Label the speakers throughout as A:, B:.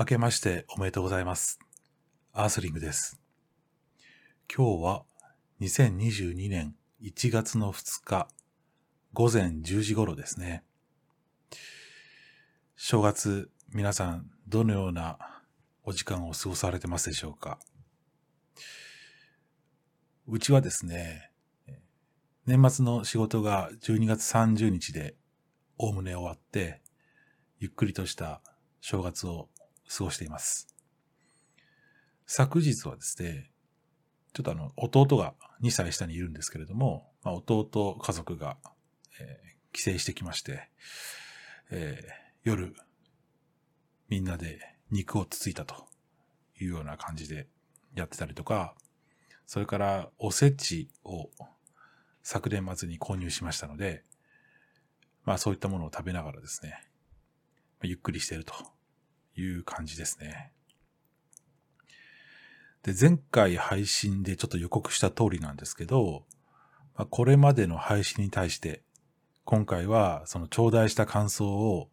A: 明けましておめでとうございます。アースリングです。今日は2022年1月の2日午前10時頃ですね。正月皆さんどのようなお時間を過ごされてますでしょうか？うちはですね、年末の仕事が12月30日でおおむね終わって、ゆっくりとした正月を過ごしています。昨日はですね、ちょっとあの、弟が2歳下にいるんですけれども、まあ、弟家族が、えー帰省してきまして、えー夜、みんなで肉をつついたというような感じでやってたりとか、それからおせちを昨年末に購入しましたので、まあそういったものを食べながらですね、まゆっくりしているという感じですね。で、前回配信でちょっと予告した通りなんですけど、まあ、これまでの配信に対して、今回はその頂戴した感想を、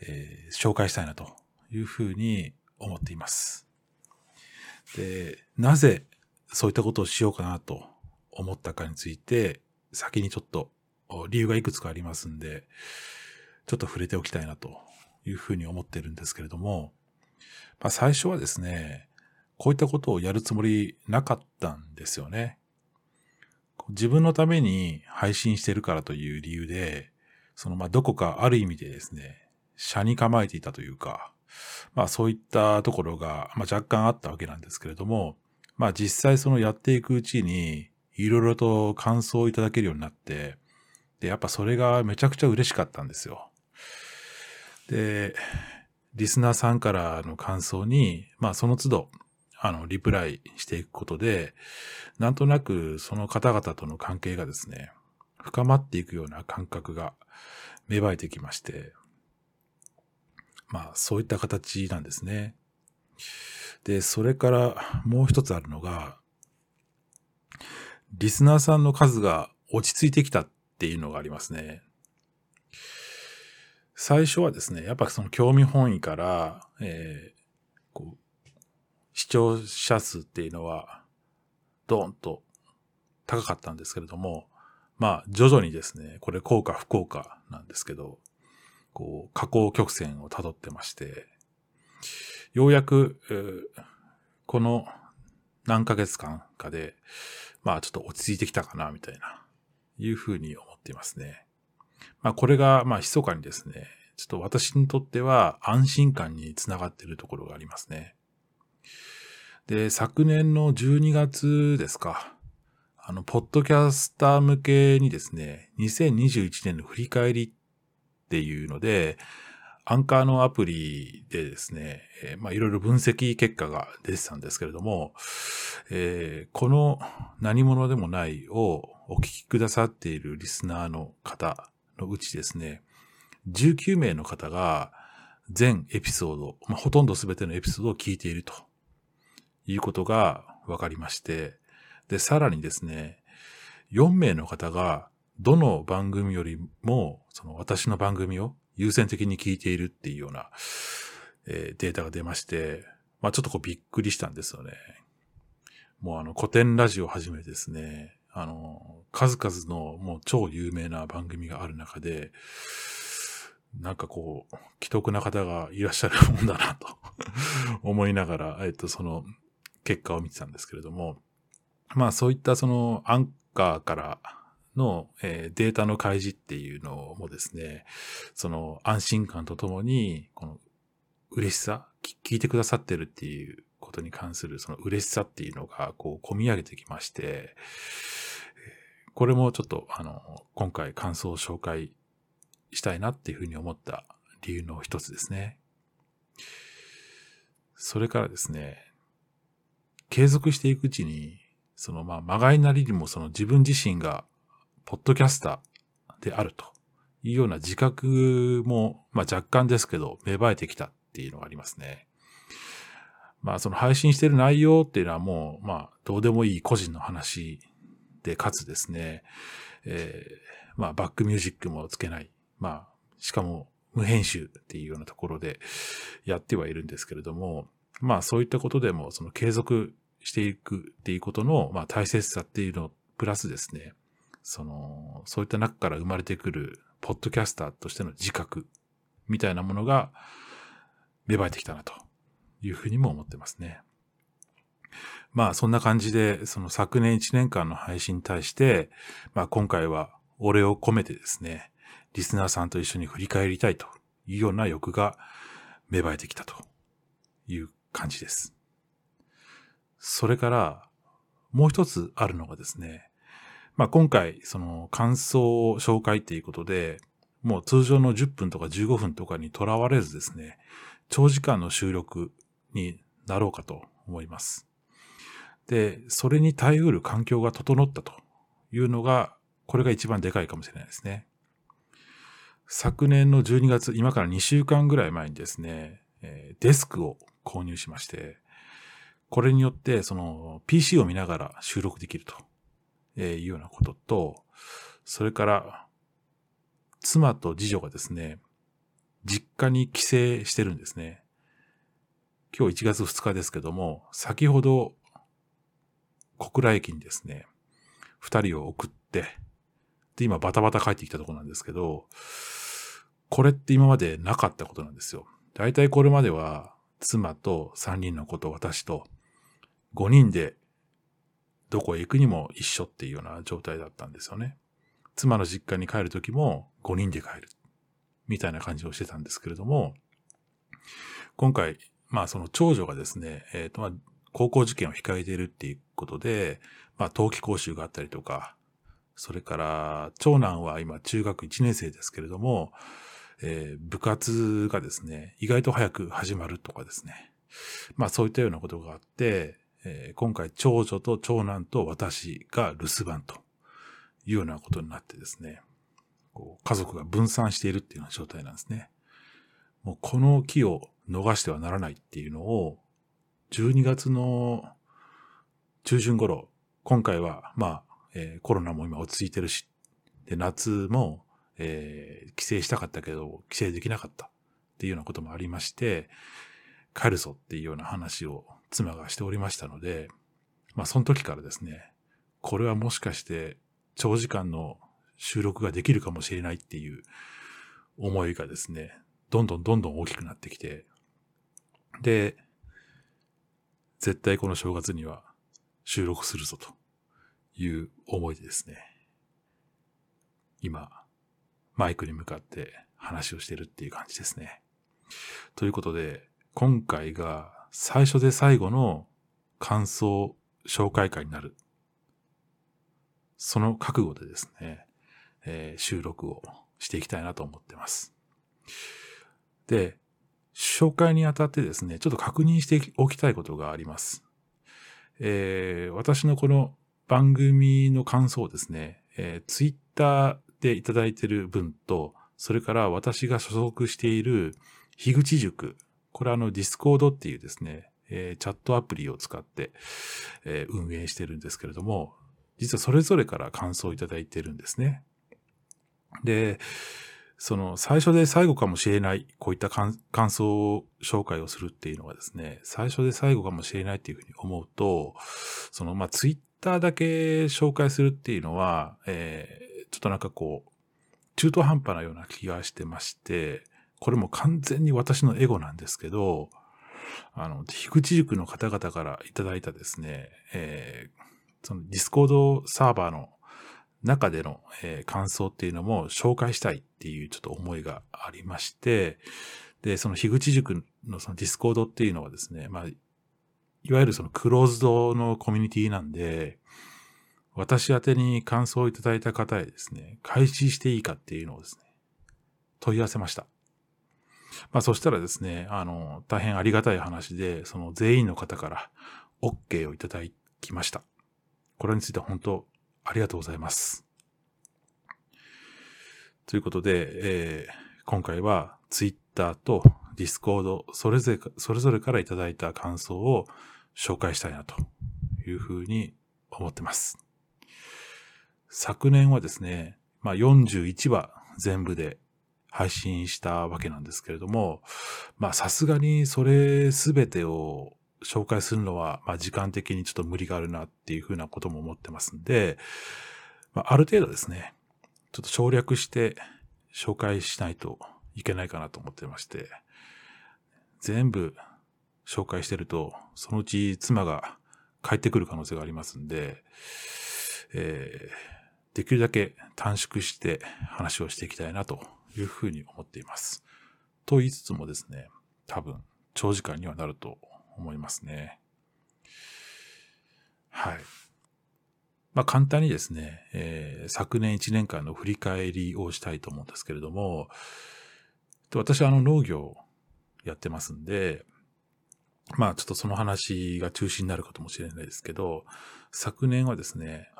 A: えー紹介したいなというふうに思っています。で、なぜそういったことをしようかなと思ったかについて、先にちょっと理由がいくつかありますんで、ちょっと触れておきたいなというふうに思ってるんですけれども、まあ、最初はですね、こういったことをやるつもりなかったんですよね。自分のために配信してるからという理由で、そのまあどこかある意味でですね、車に構えていたというか、まあそういったところが、まあ、若干あったわけなんですけれども、まあ実際そのやっていくうちに、いろいろと感想をいただけるようになって、で、やっぱそれがめちゃくちゃ嬉しかったんですよ。で、リスナーさんからの感想に、まあその都度、あの、リプライしていくことで、なんとなくその方々との関係がですね、深まっていくような感覚が芽生えてきまして、まあそういった形なんですね。で、それからもう一つあるのが、リスナーさんの数が落ち着いてきたっていうのがありますね。最初はですね、やっぱその興味本位から、えーこう、視聴者数っていうのは、ドーンと高かったんですけれども、まあ、徐々にですね、これ効果不効果なんですけど、こう、下降曲線を辿ってまして、ようやく、えーこの何ヶ月間かで、まあちょっと落ち着いてきたかな、みたいな、いうふうに思っていますね。まあこれが、まあ密かにですね、ちょっと私にとっては安心感につながっているところがありますね。で、昨年の12月ですか。あの、ポッドキャスター向けにですね、2021年の振り返りっていうので、アンカーのアプリでですね、えーまあいろいろ分析結果が出てたんですけれども、えーこの何者でもないをお聞きくださっているリスナーの方のうちですね、19名の方が全エピソード、まあ、ほとんど全てのエピソードを聞いているということが分かりまして、で、さらにですね、4名の方がどの番組よりも、その私の番組を優先的に聞いているっていうような、えーデータが出まして、まあちょっとこうびっくりしたんですよね。もうあの古典ラジオをはじめですね、あの、数々のもう超有名な番組がある中で、なんかこう、既得な方がいらっしゃるもんだなと 思いながら、えっと、その結果を見てたんですけれども、まあそういったそのアンカーからの、えーデータの開示っていうのもですね、その安心感とともに、この嬉しさ、聞いてくださってるっていうことに関するその嬉しさっていうのがこう込み上げてきまして、これもちょっとあの、今回感想を紹介したいなっていうふうに思った理由の一つですね。それからですね、継続していくうちに、そのまあ、まがいなりにもその自分自身が、ポッドキャスターであるというような自覚も、まあ若干ですけど、芽生えてきたっていうのがありますね。まあその配信してる内容っていうのはもう、まあどうでもいい個人の話で、かつですね、えーまあバックミュージックもつけない。まあ、しかも無編集っていうようなところでやってはいるんですけれども、まあそういったことでも、その継続していくっていうことの、まあ大切さっていうのプラスですね、その、そういった中から生まれてくる、ポッドキャスターとしての自覚みたいなものが芽生えてきたなというふうにも思ってますね。まあそんな感じで、その昨年1年間の配信に対して、まあ今回はお礼を込めてですね、リスナーさんと一緒に振り返りたいというような欲が芽生えてきたという感じです。それから、もう一つあるのがですね、まあ今回、その感想を紹介っていうことで、もう通常の10分とか15分とかにとらわれずですね、長時間の収録になろうかと思います。で、それに耐えうる環境が整ったというのが、これが一番でかいかもしれないですね。昨年の12月、今から2週間ぐらい前にですね、デスクを購入しまして、これによって、その PC を見ながら収録できるというようなことと、それから、妻と次女がですね、実家に帰省してるんですね。今日1月2日ですけども、先ほど小倉駅にですね、二人を送って、で、今バタバタ帰ってきたところなんですけど、これって今までなかったことなんですよ。大体これまでは、妻と三人の子と私と、五人でどこへ行くにも一緒っていうような状態だったんですよね。妻の実家に帰るときも五人で帰る。みたいな感じをしてたんですけれども、今回、まあその長女がですね、えっ、ー、とまあ高校受験を控えているっていうことで、まあ、冬季講習があったりとか、それから、長男は今中学1年生ですけれども、えー、部活がですね、意外と早く始まるとかですね。まあそういったようなことがあって、えー、今回長女と長男と私が留守番というようなことになってですね、こう家族が分散しているっていうような状態なんですね。もうこの木を逃してはならないっていうのを12月の中旬頃、今回は、まあ、えー、コロナも今落ち着いてるし、で、夏も、えー、帰省したかったけど、帰省できなかったっていうようなこともありまして、帰るぞっていうような話を妻がしておりましたので、まあ、その時からですね、これはもしかして長時間の収録ができるかもしれないっていう思いがですね、どんどんどんどん大きくなってきて、で、絶対この正月には収録するぞという思いでですね、今、マイクに向かって話をしてるっていう感じですね。ということで、今回が最初で最後の感想紹介会になる。その覚悟でですね、えー、収録をしていきたいなと思ってます。で、紹介にあたってですね、ちょっと確認しておきたいことがあります。えー、私のこの番組の感想をですね、えー、ツイッターでいただいている分と、それから私が所属している樋口塾、これはあのディスコードっていうですね、えー、チャットアプリを使って、えー、運営してるんですけれども、実はそれぞれから感想をいただいてるんですね。で、その最初で最後かもしれない、こういった感想紹介をするっていうのがですね、最初で最後かもしれないっていうふうに思うと、そのまあツイッターだけ紹介するっていうのは、えー、ちょっとなんかこう、中途半端なような気がしてまして、これも完全に私のエゴなんですけど、あの、樋口塾の方々からいただいたですね、えー、そのディスコードサーバーの中での、えー、感想っていうのも紹介したいっていうちょっと思いがありまして、で、その樋口塾のそのディスコードっていうのはですね、まあ、いわゆるそのクローズドのコミュニティなんで、私宛てに感想をいただいた方へですね、開始していいかっていうのをですね、問い合わせました。まあそしたらですね、あの、大変ありがたい話で、その全員の方から OK をいただきました。これについて本当ありがとうございます。ということで、えー、今回は Twitter と Discord それぞれそれぞれからいただいた感想を紹介したいなというふうに思ってます。昨年はですね、まあ41話全部で配信したわけなんですけれども、まあさすがにそれすべてを紹介するのは、まあ時間的にちょっと無理があるなっていうふうなことも思ってますんで、まあある程度ですね、ちょっと省略して紹介しないといけないかなと思ってまして、全部紹介してると、そのうち妻が帰ってくる可能性がありますんで、えー、できるだけ短縮して話をしていきたいなというふうに思っています。と言いつつもですね、多分長時間にはなると思いますね。はい。まあ簡単にですね、えー、昨年1年間の振り返りをしたいと思うんですけれども、私はあの農業やってますんで、まあちょっとその話が中心になるかもしれないですけど、昨年はですね、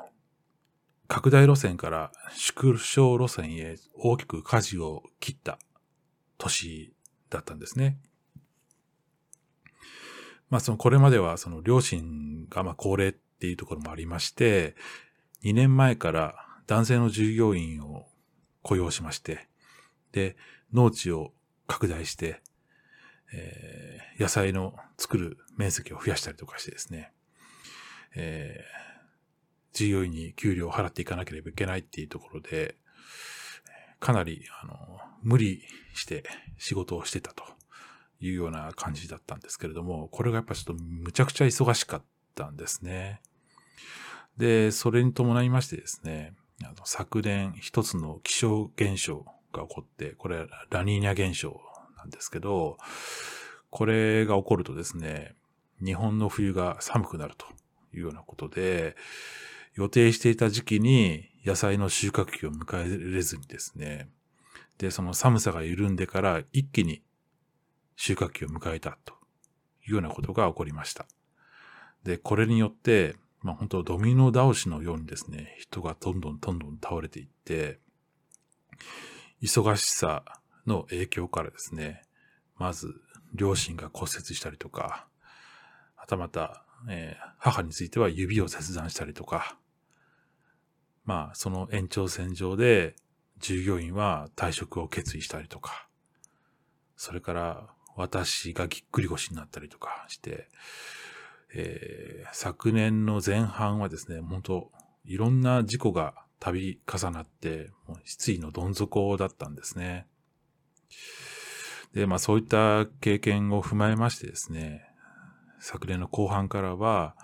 A: 拡大路線から縮小路線へ大きく舵を切った年だったんですね。まあそのこれまではその両親がまあ高齢っていうところもありまして、2年前から男性の従業員を雇用しまして、で、農地を拡大して、えー、野菜の作る面積を増やしたりとかしてですね、えー、従業員に給料を払っていかなければいけないっていうところで、かなり、あの、無理して仕事をしてたと。いうような感じだったんですけれども、これがやっぱちょっとむちゃくちゃ忙しかったんですね。で、それに伴いましてですね、あの昨年一つの気象現象が起こって、これラニーニャ現象なんですけど、これが起こるとですね、日本の冬が寒くなるというようなことで、予定していた時期に野菜の収穫期を迎えれずにですね、で、その寒さが緩んでから一気に収穫期を迎えたというようなことが起こりました。で、これによって、まあ本当ドミノ倒しのようにですね、人がどんどんどんどん倒れていって、忙しさの影響からですね、まず両親が骨折したりとか、はたまた、えー、母については指を切断したりとか、まあその延長線上で従業員は退職を決意したりとか、それから私がぎっくり腰になったりとかして、えー、昨年の前半はですね、本当いろんな事故が度重なって、もう失意のどん底だったんですね。で、まあそういった経験を踏まえましてですね、昨年の後半からは、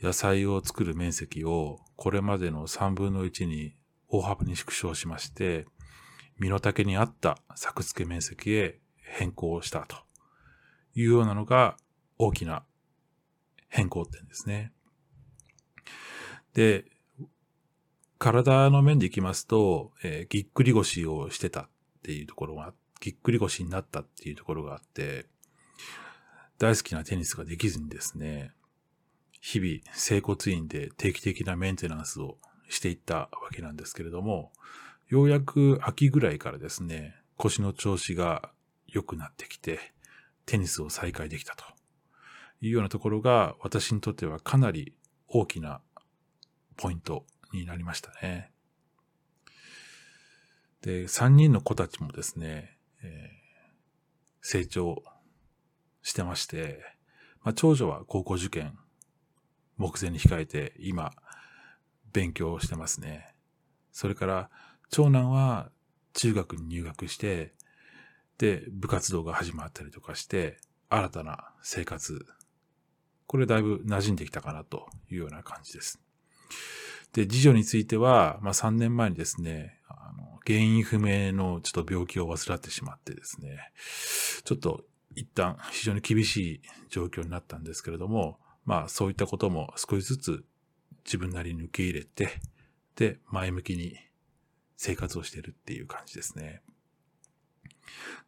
A: 野菜を作る面積をこれまでの3分の1に大幅に縮小しまして、身の丈に合った作付け面積へ変更したというようなのが大きな変更点ですね。で、体の面でいきますと、えー、ぎっくり腰をしてたっていうところが、ぎっくり腰になったっていうところがあって、大好きなテニスができずにですね、日々、整骨院で定期的なメンテナンスをしていったわけなんですけれども、ようやく秋ぐらいからですね、腰の調子が良くなってきて、テニスを再開できたというようなところが私にとってはかなり大きなポイントになりましたね。で、3人の子たちもですね、えー、成長してまして、まあ、長女は高校受験目前に控えて今勉強してますね。それから長男は中学に入学して、で、部活動が始まったりとかして、新たな生活。これだいぶ馴染んできたかなというような感じです。で、次女については、まあ3年前にですね、あの原因不明のちょっと病気を患ってしまってですね、ちょっと一旦非常に厳しい状況になったんですけれども、まあそういったことも少しずつ自分なりに受け入れて、で、前向きに生活をしているっていう感じですね。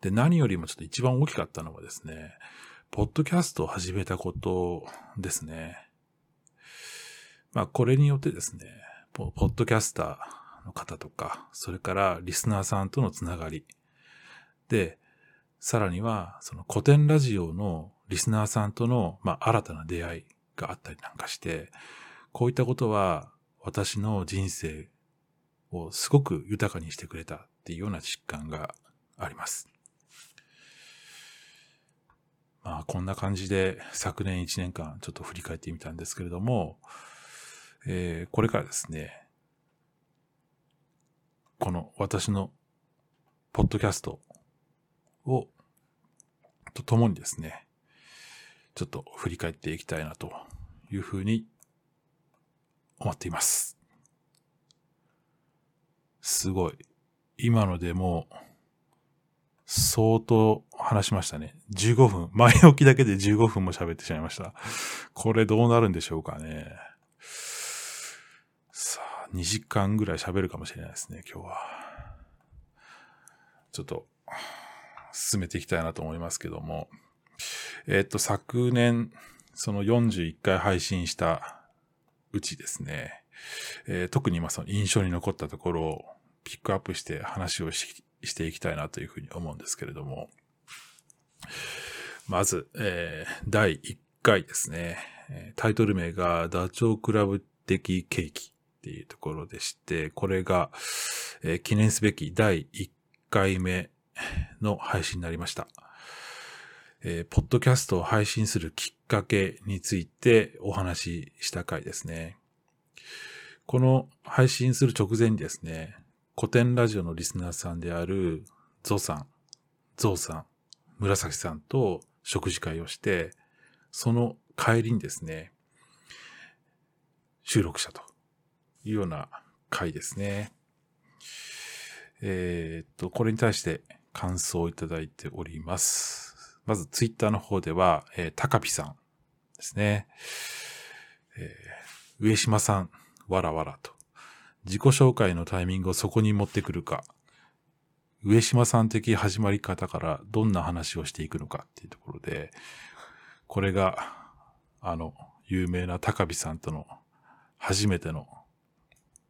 A: で、何よりもちょっと一番大きかったのはですね、ポッドキャストを始めたことですね。まあこれによってですね、ポッドキャスターの方とか、それからリスナーさんとのつながり。で、さらには、その古典ラジオのリスナーさんとの、まあ、新たな出会いがあったりなんかして、こういったことは私の人生をすごく豊かにしてくれたっていうような実感があります。まあ、こんな感じで昨年1年間ちょっと振り返ってみたんですけれども、えー、これからですね、この私のポッドキャストを、とともにですね、ちょっと振り返っていきたいなというふうに思っています。すごい。今のでもう、相当話しましたね。15分。前置きだけで15分も喋ってしまいました。これどうなるんでしょうかね。さあ、2時間ぐらい喋るかもしれないですね、今日は。ちょっと、進めていきたいなと思いますけども。えっ、と、昨年、その41回配信したうちですね、えー、特に今その印象に残ったところをピックアップして話をししていきたいなというふうに思うんですけれども、まず、えー、第1回ですね、タイトル名がダチョウ倶楽部的ケーキっていうところでして、これが、えー、記念すべき第1回目の配信になりました。えー、ポッドキャストを配信するきっかけについてお話しした回ですね。この配信する直前にですね、古典ラジオのリスナーさんであるゾウさん、ゾウさん、紫さんと食事会をして、その帰りにですね、収録したというような回ですね。えー、っと、これに対して感想をいただいております。まずツイッターの方では、えー、高ピさんですね。えー、上島さん、わらわらと。自己紹介のタイミングをそこに持ってくるか。上島さん的始まり方からどんな話をしていくのかっていうところで、これが、あの、有名な高ピさんとの初めての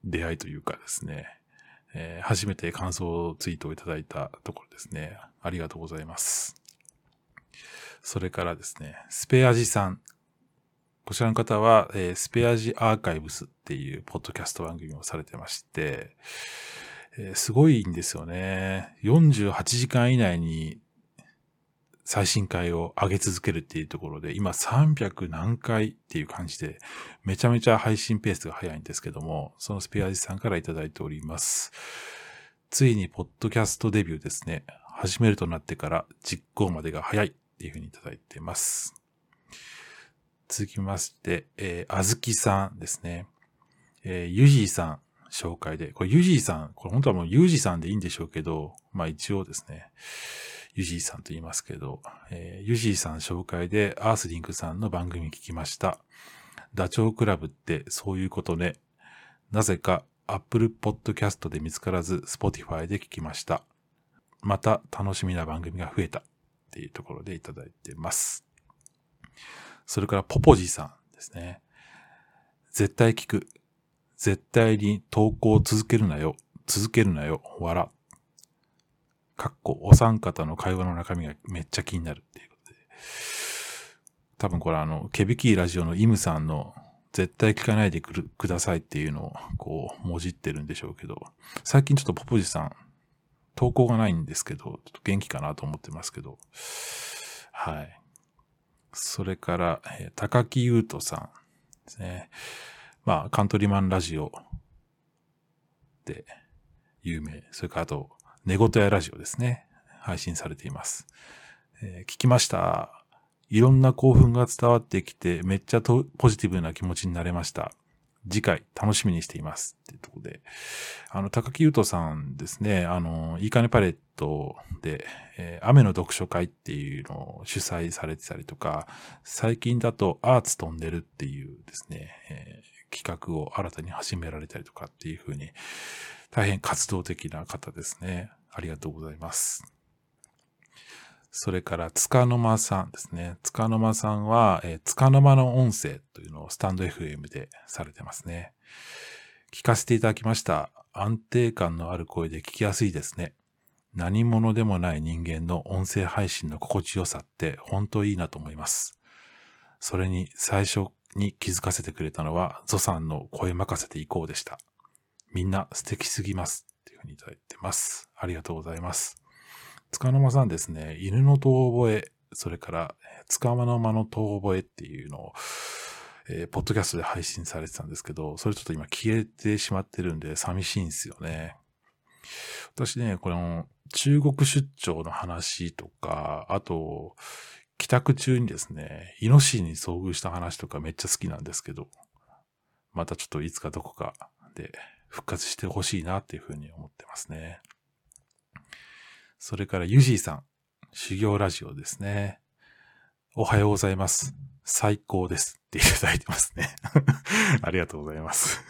A: 出会いというかですね、えー、初めて感想ツイートをいただいたところですね。ありがとうございます。それからですね、スペアジさん。こちらの方は、えー、スペアジアーカイブスっていうポッドキャスト番組をされてまして、えー、すごいんですよね。48時間以内に最新回を上げ続けるっていうところで、今300何回っていう感じで、めちゃめちゃ配信ペースが早いんですけども、そのスペアジさんからいただいております。ついにポッドキャストデビューですね。始めるとなってから実行までが早い。っていうふうにいただいてます。続きまして、えー、あずきさんですね。えー、ゆじいさん紹介で、これゆじいさん、これ本当はもうゆじさんでいいんでしょうけど、まあ一応ですね、ゆじいさんと言いますけど、えー、ゆじいさん紹介でアースリンクさんの番組聞きました。ダチョウ倶楽部ってそういうことね。なぜか Apple Podcast で見つからず Spotify で聞きました。また楽しみな番組が増えた。っていうところでいただいてます。それからポポジさんですね。絶対聞く。絶対に投稿を続けるなよ。続けるなよ。笑。かっこ、お三方の会話の中身がめっちゃ気になるっていうことで。多分これあの、ケビキーラジオのイムさんの絶対聞かないでくださいっていうのをこう、もじってるんでしょうけど、最近ちょっとポポジさん投稿がないんですけど、ちょっと元気かなと思ってますけど。はい。それから、えー、高木優斗さんですね。まあ、カントリーマンラジオで有名。それからあと、寝言屋ラジオですね。配信されています。えー、聞きました。いろんな興奮が伝わってきて、めっちゃポジティブな気持ちになれました。次回楽しみにしていますっていうとこで、あの、高木優斗さんですね、あの、いいかねパレットで、えー、雨の読書会っていうのを主催されてたりとか、最近だとアーツ飛んでるっていうですね、えー、企画を新たに始められたりとかっていうふうに、大変活動的な方ですね。ありがとうございます。それから、つかの間さんですね。つかの間さんは、えー、つかの間の音声というのをスタンド FM でされてますね。聞かせていただきました。安定感のある声で聞きやすいですね。何者でもない人間の音声配信の心地よさって本当いいなと思います。それに最初に気づかせてくれたのは、ゾさんの声任せていこうでした。みんな素敵すぎます。っていうふうにいただいてます。ありがとうございます。つかの間さんですね、犬の遠吠え、それから、つかまの間の遠吠えっていうのを、えー、ポッドキャストで配信されてたんですけど、それちょっと今消えてしまってるんで寂しいんですよね。私ね、この中国出張の話とか、あと、帰宅中にですね、イノシシに遭遇した話とかめっちゃ好きなんですけど、またちょっといつかどこかで復活してほしいなっていうふうに思ってますね。それからユジーさん、修行ラジオですね。おはようございます。最高ですっていただいてますね。ありがとうございます。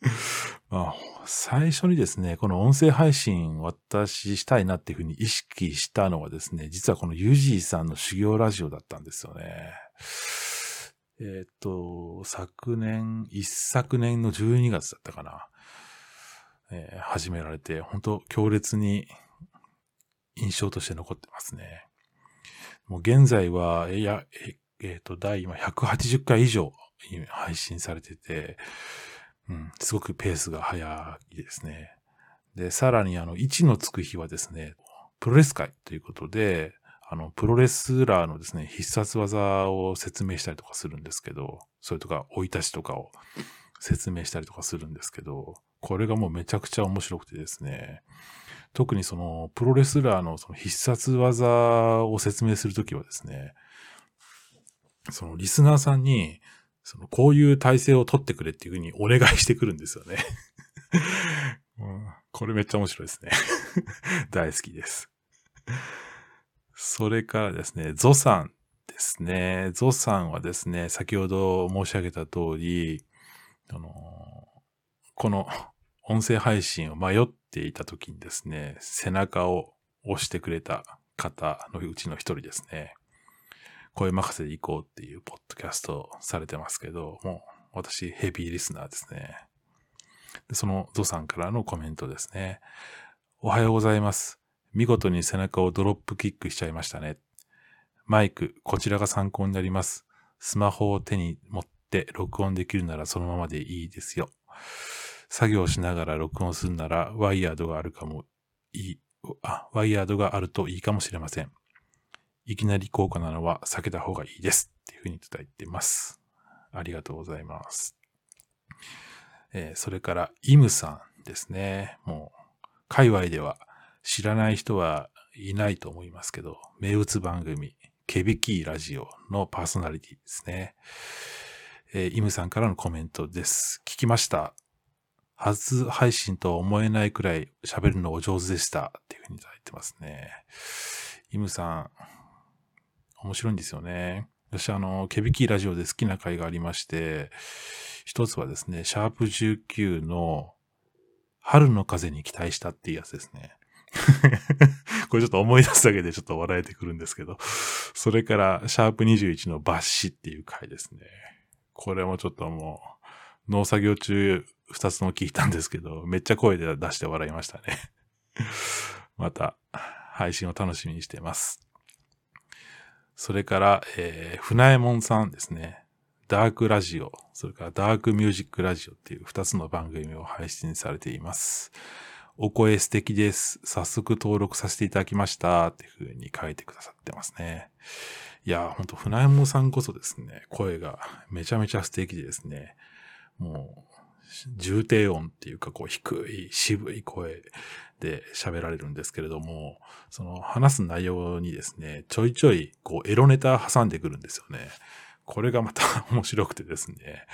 A: まあ、最初にですね、この音声配信私したいなっていうふうに意識したのはですね、実はこのユージーさんの修行ラジオだったんですよね。えっ、と、昨年、一昨年の12月だったかな。えー、始められて、本当強烈に印象として残ってますね。もう現在は、いや、ええっ、ー、と、第今180回以上配信されてて、うん、すごくペースが速いですね。で、さらにあの、位置のつく日はですね、プロレス会ということで、あの、プロレスラーのですね、必殺技を説明したりとかするんですけど、それとか、追い出しとかを説明したりとかするんですけど、これがもうめちゃくちゃ面白くてですね、特にその、プロレスラーのその必殺技を説明するときはですね、そのリスナーさんに、その、こういう体制を取ってくれっていうふうにお願いしてくるんですよね うん。これめっちゃ面白いですね 大好きです。それからですね、ゾさんですね。ゾさんはですね、先ほど申し上げた通り、あの、この音声配信を迷ってていた時にですね、背中を押してくれた方のうちの一人ですね。声任せで行こうっていうポッドキャストされてますけど、もう私ヘビーリスナーですね。でそのゾさんからのコメントですね。おはようございます。見事に背中をドロップキックしちゃいましたね。マイク、こちらが参考になります。スマホを手に持って録音できるならそのままでいいですよ。作業しながら録音するならワイヤードがあるかもいい、あ、ワイヤードがあるといいかもしれません。いきなり高価なのは避けた方がいいです。っていうふうにいただいてます。ありがとうございます。えー、それから、イムさんですね。もう、界隈では知らない人はいないと思いますけど、名物番組、ケビキーラジオのパーソナリティですね。えー、イムさんからのコメントです。聞きました。初配信とは思えないくらい喋るのお上手でした。っていうふうにいただいてますね。イムさん、面白いんですよね。私、あの、ケビキーラジオで好きな回がありまして、一つはですね、シャープ19の春の風に期待したっていうやつですね。これちょっと思い出すだけでちょっと笑えてくるんですけど、それから、シャープ21の抜歯っていう回ですね。これもちょっともう、農作業中二つの聞いたんですけど、めっちゃ声で出して笑いましたね。また、配信を楽しみにしています。それから、えー、船江門さんですね。ダークラジオ、それからダークミュージックラジオっていう二つの番組を配信されています。お声素敵です。早速登録させていただきました。っていう風に書いてくださってますね。いや、ほんと、船山さんこそですね、声がめちゃめちゃ素敵でですね、もう、重低音っていうか、こう、低い、渋い声で喋られるんですけれども、その話す内容にですね、ちょいちょい、こう、エロネタ挟んでくるんですよね。これがまた面白くてですね、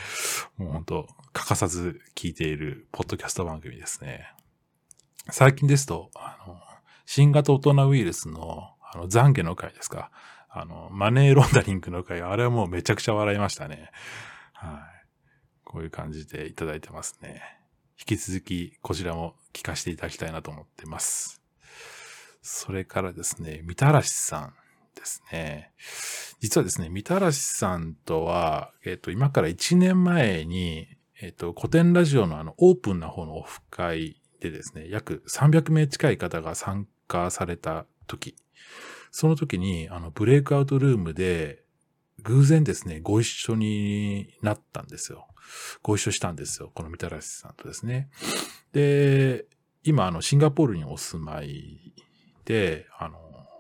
A: もう本当欠かさず聞いているポッドキャスト番組ですね。最近ですと、あの、新型大人ウイルスの、あの、懺悔の回ですか。あの、マネーロンダリングの回、あれはもうめちゃくちゃ笑いましたね。はい。こういう感じでいただいてますね。引き続きこちらも聞かせていただきたいなと思ってます。それからですね、みたらしさんですね。実はですね、みたらしさんとは、えっ、と、今から1年前に、えっ、と、古典ラジオのあの、オープンな方のオフ会でですね、約300名近い方が参加された時、その時に、あの、ブレイクアウトルームで、偶然ですね、ご一緒になったんですよ。ご一緒したんですよ。このみたらしさんとですね。で、今、あの、シンガポールにお住まいで、あの、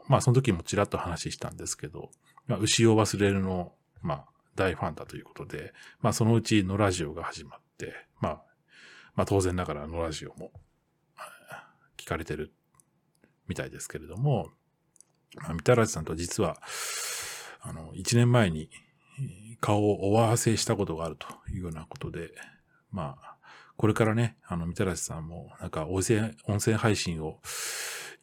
A: まあその時もちらっと話したんですけど、まあ、牛を忘れるの、まあ大ファンだということで、まあそのうちのラジオが始まって、まあ、まあ当然ながらのラジオも聞かれてるみたいですけれども、まあ、みたらしさんと実は、あの、一年前に顔をお合わせしたことがあるというようなことで、まあ、これからね、あの、みたらしさんも、なんか、音声、音声配信を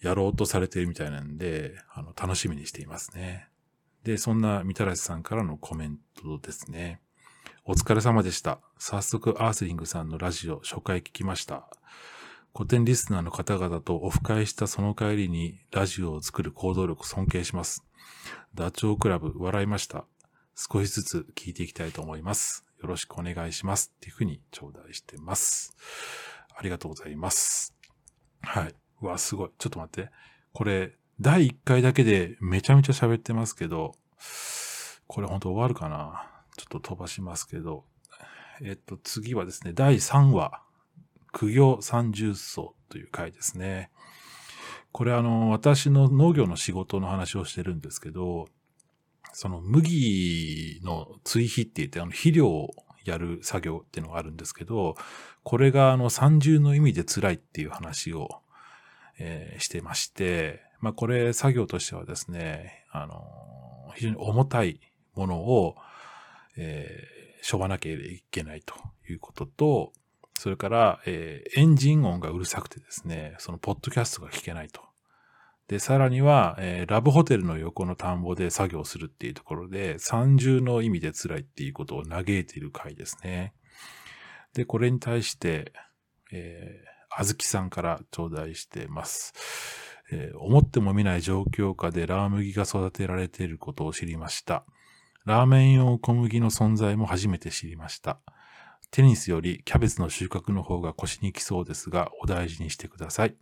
A: やろうとされているみたいなんで、あの、楽しみにしていますね。で、そんなみたらしさんからのコメントですね。お疲れ様でした。早速、アースリングさんのラジオ初回聞きました。古典リスナーの方々とオフ会したその帰りにラジオを作る行動力尊敬します。ダチョウ倶楽部笑いました。少しずつ聞いていきたいと思います。よろしくお願いします。っていうふうに頂戴してます。ありがとうございます。はい。うわ、すごい。ちょっと待って。これ、第1回だけでめちゃめちゃ喋ってますけど、これ本当終わるかな？ちょっと飛ばしますけど。えっと、次はですね、第3話。苦行三重奏という回ですね。これあの、私の農業の仕事の話をしてるんですけど、その麦の追肥って言ってあの肥料をやる作業っていうのがあるんですけど、これがあの三重の意味で辛いっていう話を、えー、してまして、まあこれ作業としてはですね、あの、非常に重たいものを、えー、しょばなきゃいけないということと、それから、えー、エンジン音がうるさくてですね、そのポッドキャストが聞けないと。で、さらには、えー、ラブホテルの横の田んぼで作業するっていうところで、三重の意味で辛いっていうことを嘆いている回ですね。で、これに対して、えー、あずきさんから頂戴してます。えー、思っても見ない状況下でラー麦が育てられていることを知りました。ラーメン用小麦の存在も初めて知りました。テニスよりキャベツの収穫の方が腰に来そうですが、お大事にしてください。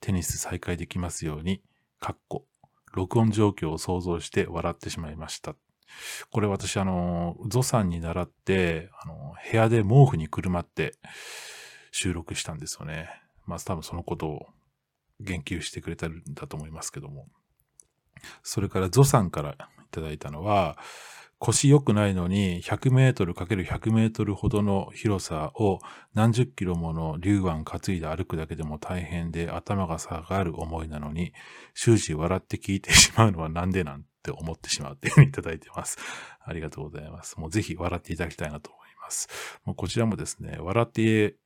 A: テニス再開できますように、かっこ、録音状況を想像して笑ってしまいました。これ私あの、ゾさんに習って、あの、部屋で毛布にくるまって収録したんですよね。まあ多分そのことを言及してくれたんだと思いますけども。それからゾさんからいただいたのは、腰良くないのに100メートル ×100 メートルほどの広さを何十キロもの竜湾担いで歩くだけでも大変で頭が下がる思いなのに終始笑って聞いてしまうのはなんでなんて思ってしまうっていうふうにいただいてます。ありがとうございます。もうぜひ笑っていただきたいなと思います。もうこちらもですね、笑って、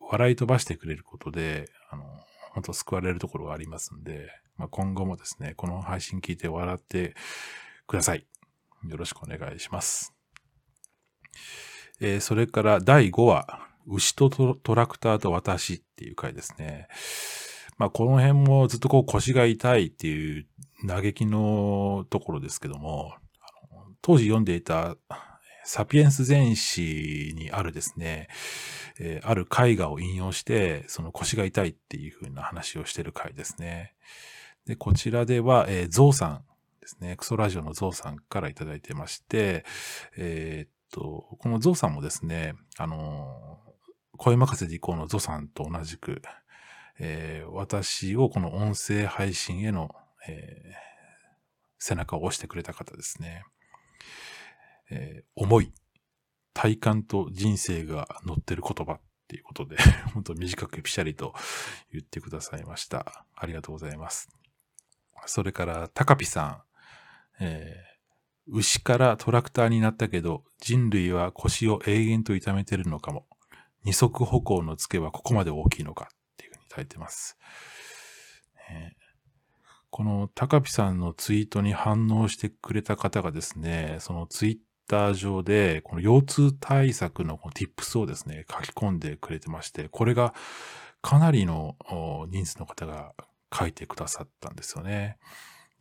A: 笑い飛ばしてくれることで、あの、本当救われるところがありますんで、まあ、今後もですね、この配信聞いて笑ってください。よろしくお願いします。えー、それから第5話、牛とトラクターと私っていう回ですね。まあ、この辺もずっとこう腰が痛いっていう嘆きのところですけども、当時読んでいたサピエンス全史にあるですね、えー、ある絵画を引用して、その腰が痛いっていう風な話をしてる回ですね。で、こちらでは、えー、ゾウさんですね、クソラジオのゾウさんからいただいてまして、えー、っと、このゾウさんもですね、あの、声任せでいこうのゾウさんと同じく、えー、私をこの音声配信への、えー、背中を押してくれた方ですね。えー、思い、体感と人生が乗ってる言葉っていうことで、本当短くピシャリと言ってくださいました。ありがとうございます。それから、タカピさん。えー、牛からトラクターになったけど、人類は腰を永遠と痛めてるのかも。二足歩行の付けはここまで大きいのかっていうふうに書いてます。えー、この高ピさんのツイートに反応してくれた方がですね、そのツイッター上で、この腰痛対策のこの tips をですね、書き込んでくれてまして、これがかなりの人数の方が書いてくださったんですよね。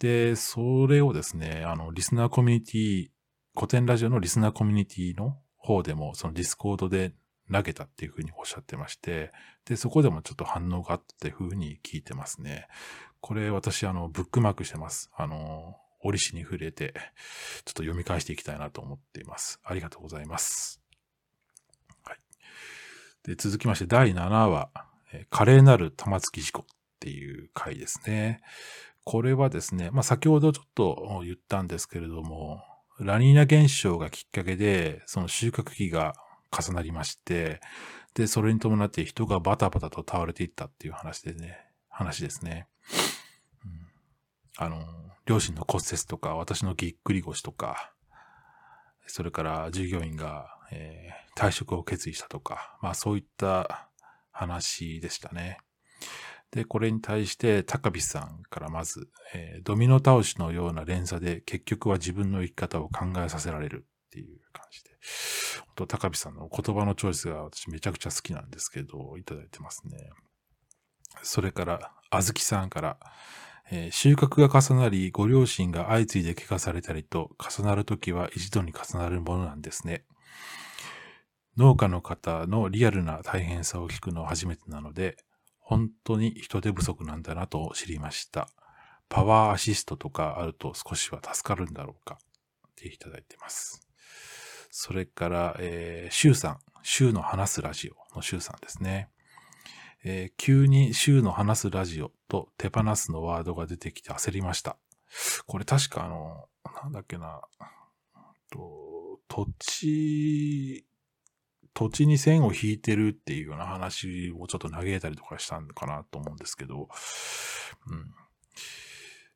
A: で、それをですね、あの、リスナーコミュニティ、古典ラジオのリスナーコミュニティの方でも、そのディスコードで投げたっていうふうにおっしゃってまして、で、そこでもちょっと反応があったっていうふうに聞いてますね。これ私、あの、ブックマークしてます。あの、折しに触れて、ちょっと読み返していきたいなと思っています。ありがとうございます。はい。で、続きまして、第7話、華麗なる玉突き事故っていう回ですね。これはですね、まあ、先ほどちょっと言ったんですけれども、ラニーナ現象がきっかけで、その収穫期が重なりまして、で、それに伴って人がバタバタと倒れていったっていう話でね、話ですね。うん、あの、両親の骨折とか、私のぎっくり腰とか、それから従業員が、えー、退職を決意したとか、まあそういった話でしたね。で、これに対して高飛さんからまず、えー、ドミノ倒しのような連鎖で結局は自分の生き方を考えさせられるっていう感じで。本当高飛さんの言葉のチョイスが私めちゃくちゃ好きなんですけど、いただいてますね。それから、あずきさんから、えー、収穫が重なり、ご両親が相次いで怪我されたりと、重なるときは一度に重なるものなんですね。農家の方のリアルな大変さを聞くのは初めてなので、本当に人手不足なんだなと知りました。パワーアシストとかあると少しは助かるんだろうかっていただいてます。それから、えー、シュウさん、シュウの話すラジオのシュウさんですね。えー、急にシュウの話すラジオと手放すのワードが出てきて焦りました。これ確かあの、なんだっけな、と土地土地に線を引いてるっていうような話をちょっと嘆いたりとかしたのかなと思うんですけど、うん。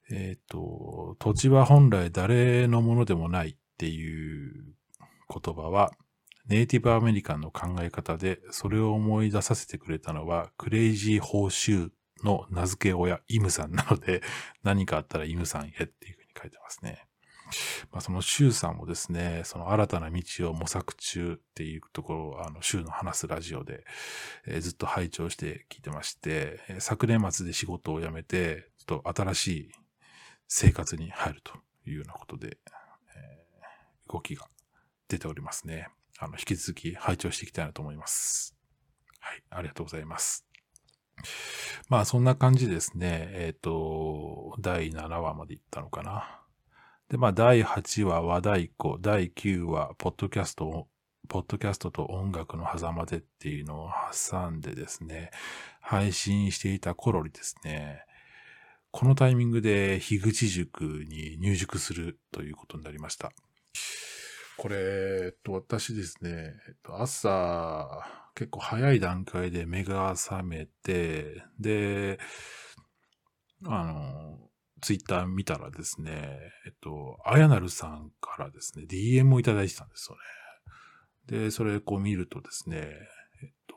A: えっ、ー、と、土地は本来誰のものでもないっていう言葉は、ネイティブアメリカンの考え方で、それを思い出させてくれたのは、クレイジー報酬の名付け親、イムさんなので、何かあったらイムさんへっていうふうに書いてますね。まあ、その周さんもですね、その新たな道を模索中っていうところを、あの、週の話すラジオで、えー、ずっと拝聴して聞いてまして、え、昨年末で仕事を辞めて、ちょっと新しい生活に入るというようなことで、えー、動きが出ておりますね。あの、引き続き拝聴していきたいなと思います。はい、ありがとうございます。まあ、そんな感じですね。えっ、ー、と、第7話まで行ったのかな。で、まあ、第8話和太鼓、第9話、ポッドキャスト、ポッドキャストと音楽の狭間でっていうのを挟んでですね、配信していた頃にですね、このタイミングで樋口塾に入塾するということになりました。これ、えっと、私ですね、えっと、朝、結構早い段階で目が覚めて、で、あの、ツイッター見たらですね、えっと、あやなるさんからですね、DM をいただいてたんですよね。で、それこう見るとですね、えっと、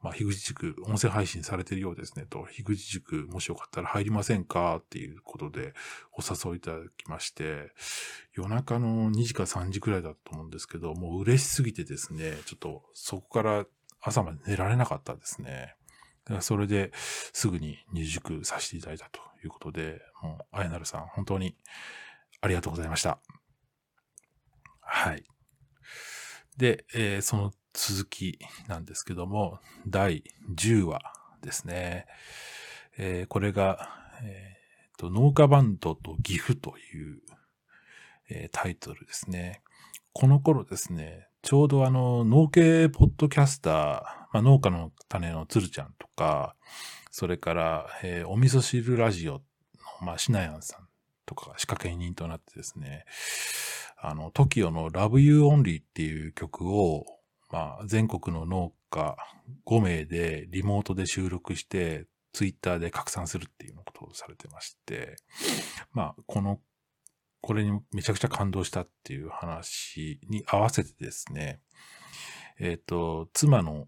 A: まあ、樋口塾、音声配信されてるようですね、と、樋口塾、もしよかったら入りませんか？っていうことでお誘いいただきまして、夜中の2時か3時くらいだと思うんですけど、もう嬉しすぎてですね、ちょっとそこから朝まで寝られなかったですね。それですぐに入塾させていただいたということで、もう、あやなるさん、本当にありがとうございました。はい。で、えー、その続きなんですけども、第10話ですね。えー、これが、えーと、農家バンドと岐阜という、えー、タイトルですね。この頃ですね、ちょうどあの、農系ポッドキャスター、まあ、農家の種のつるちゃんとか、それから、えー、お味噌汁ラジオの、まあ、シナヤンさんとかが仕掛け人となってですね、あの、TOKIO の Love You Only っていう曲を、まあ、全国の農家5名でリモートで収録して、ツイッターで拡散するっていうことをされてまして、まあ、この、これにめちゃくちゃ感動したっていう話に合わせてですね、えっ、ー、と、妻の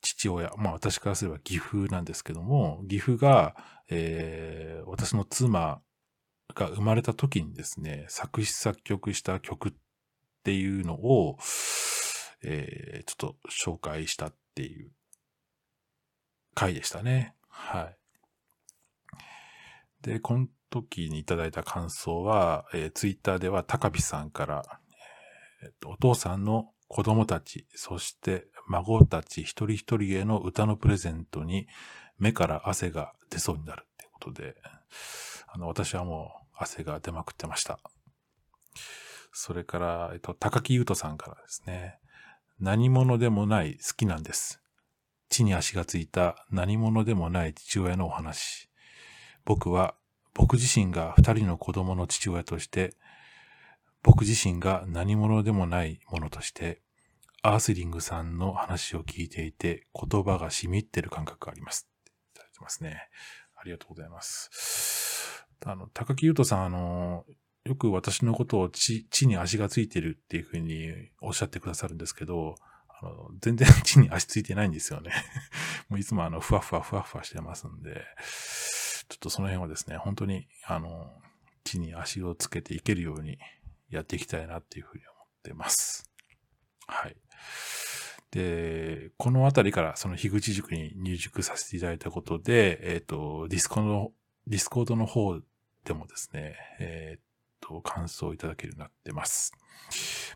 A: 父親、まあ私からすれば義父なんですけども、義父が、えー、私の妻が生まれた時にですね、作詞作曲した曲っていうのを、えー、ちょっと紹介したっていう回でしたね。はい。で、この時にいただいた感想は、えー、ツイッターでは高飛さんから、えー、お父さんの子供たち、そして孫たち一人一人への歌のプレゼントに目から汗が出そうになるっていうことで、あの、私はもう汗が出まくってました。それから、えっと、高木優斗さんからですね、何者でもない好きなんです。地に足がついた何者でもない父親のお話。僕は僕自身が二人の子供の父親として、僕自身が何者でもないものとして、アースリングさんの話を聞いていて、言葉が染み入ってる感覚があります。いただいてますね。ありがとうございます。あの、高木優斗さん、あの、よく私のことを地、地に足がついてるっていうふうにおっしゃってくださるんですけど、あの、全然地に足ついてないんですよね。もういつもあの、ふわふわふわふわしてますんで、ちょっとその辺はですね、本当に、あの、地に足をつけていけるようにやっていきたいなっていうふうに思ってます。はい。で、このあたりからその樋口塾に入塾させていただいたことで、えっ、ー、と、ディスコの、ディスコードの方でもですね、えっ、ー、と、感想をいただけるようになってます。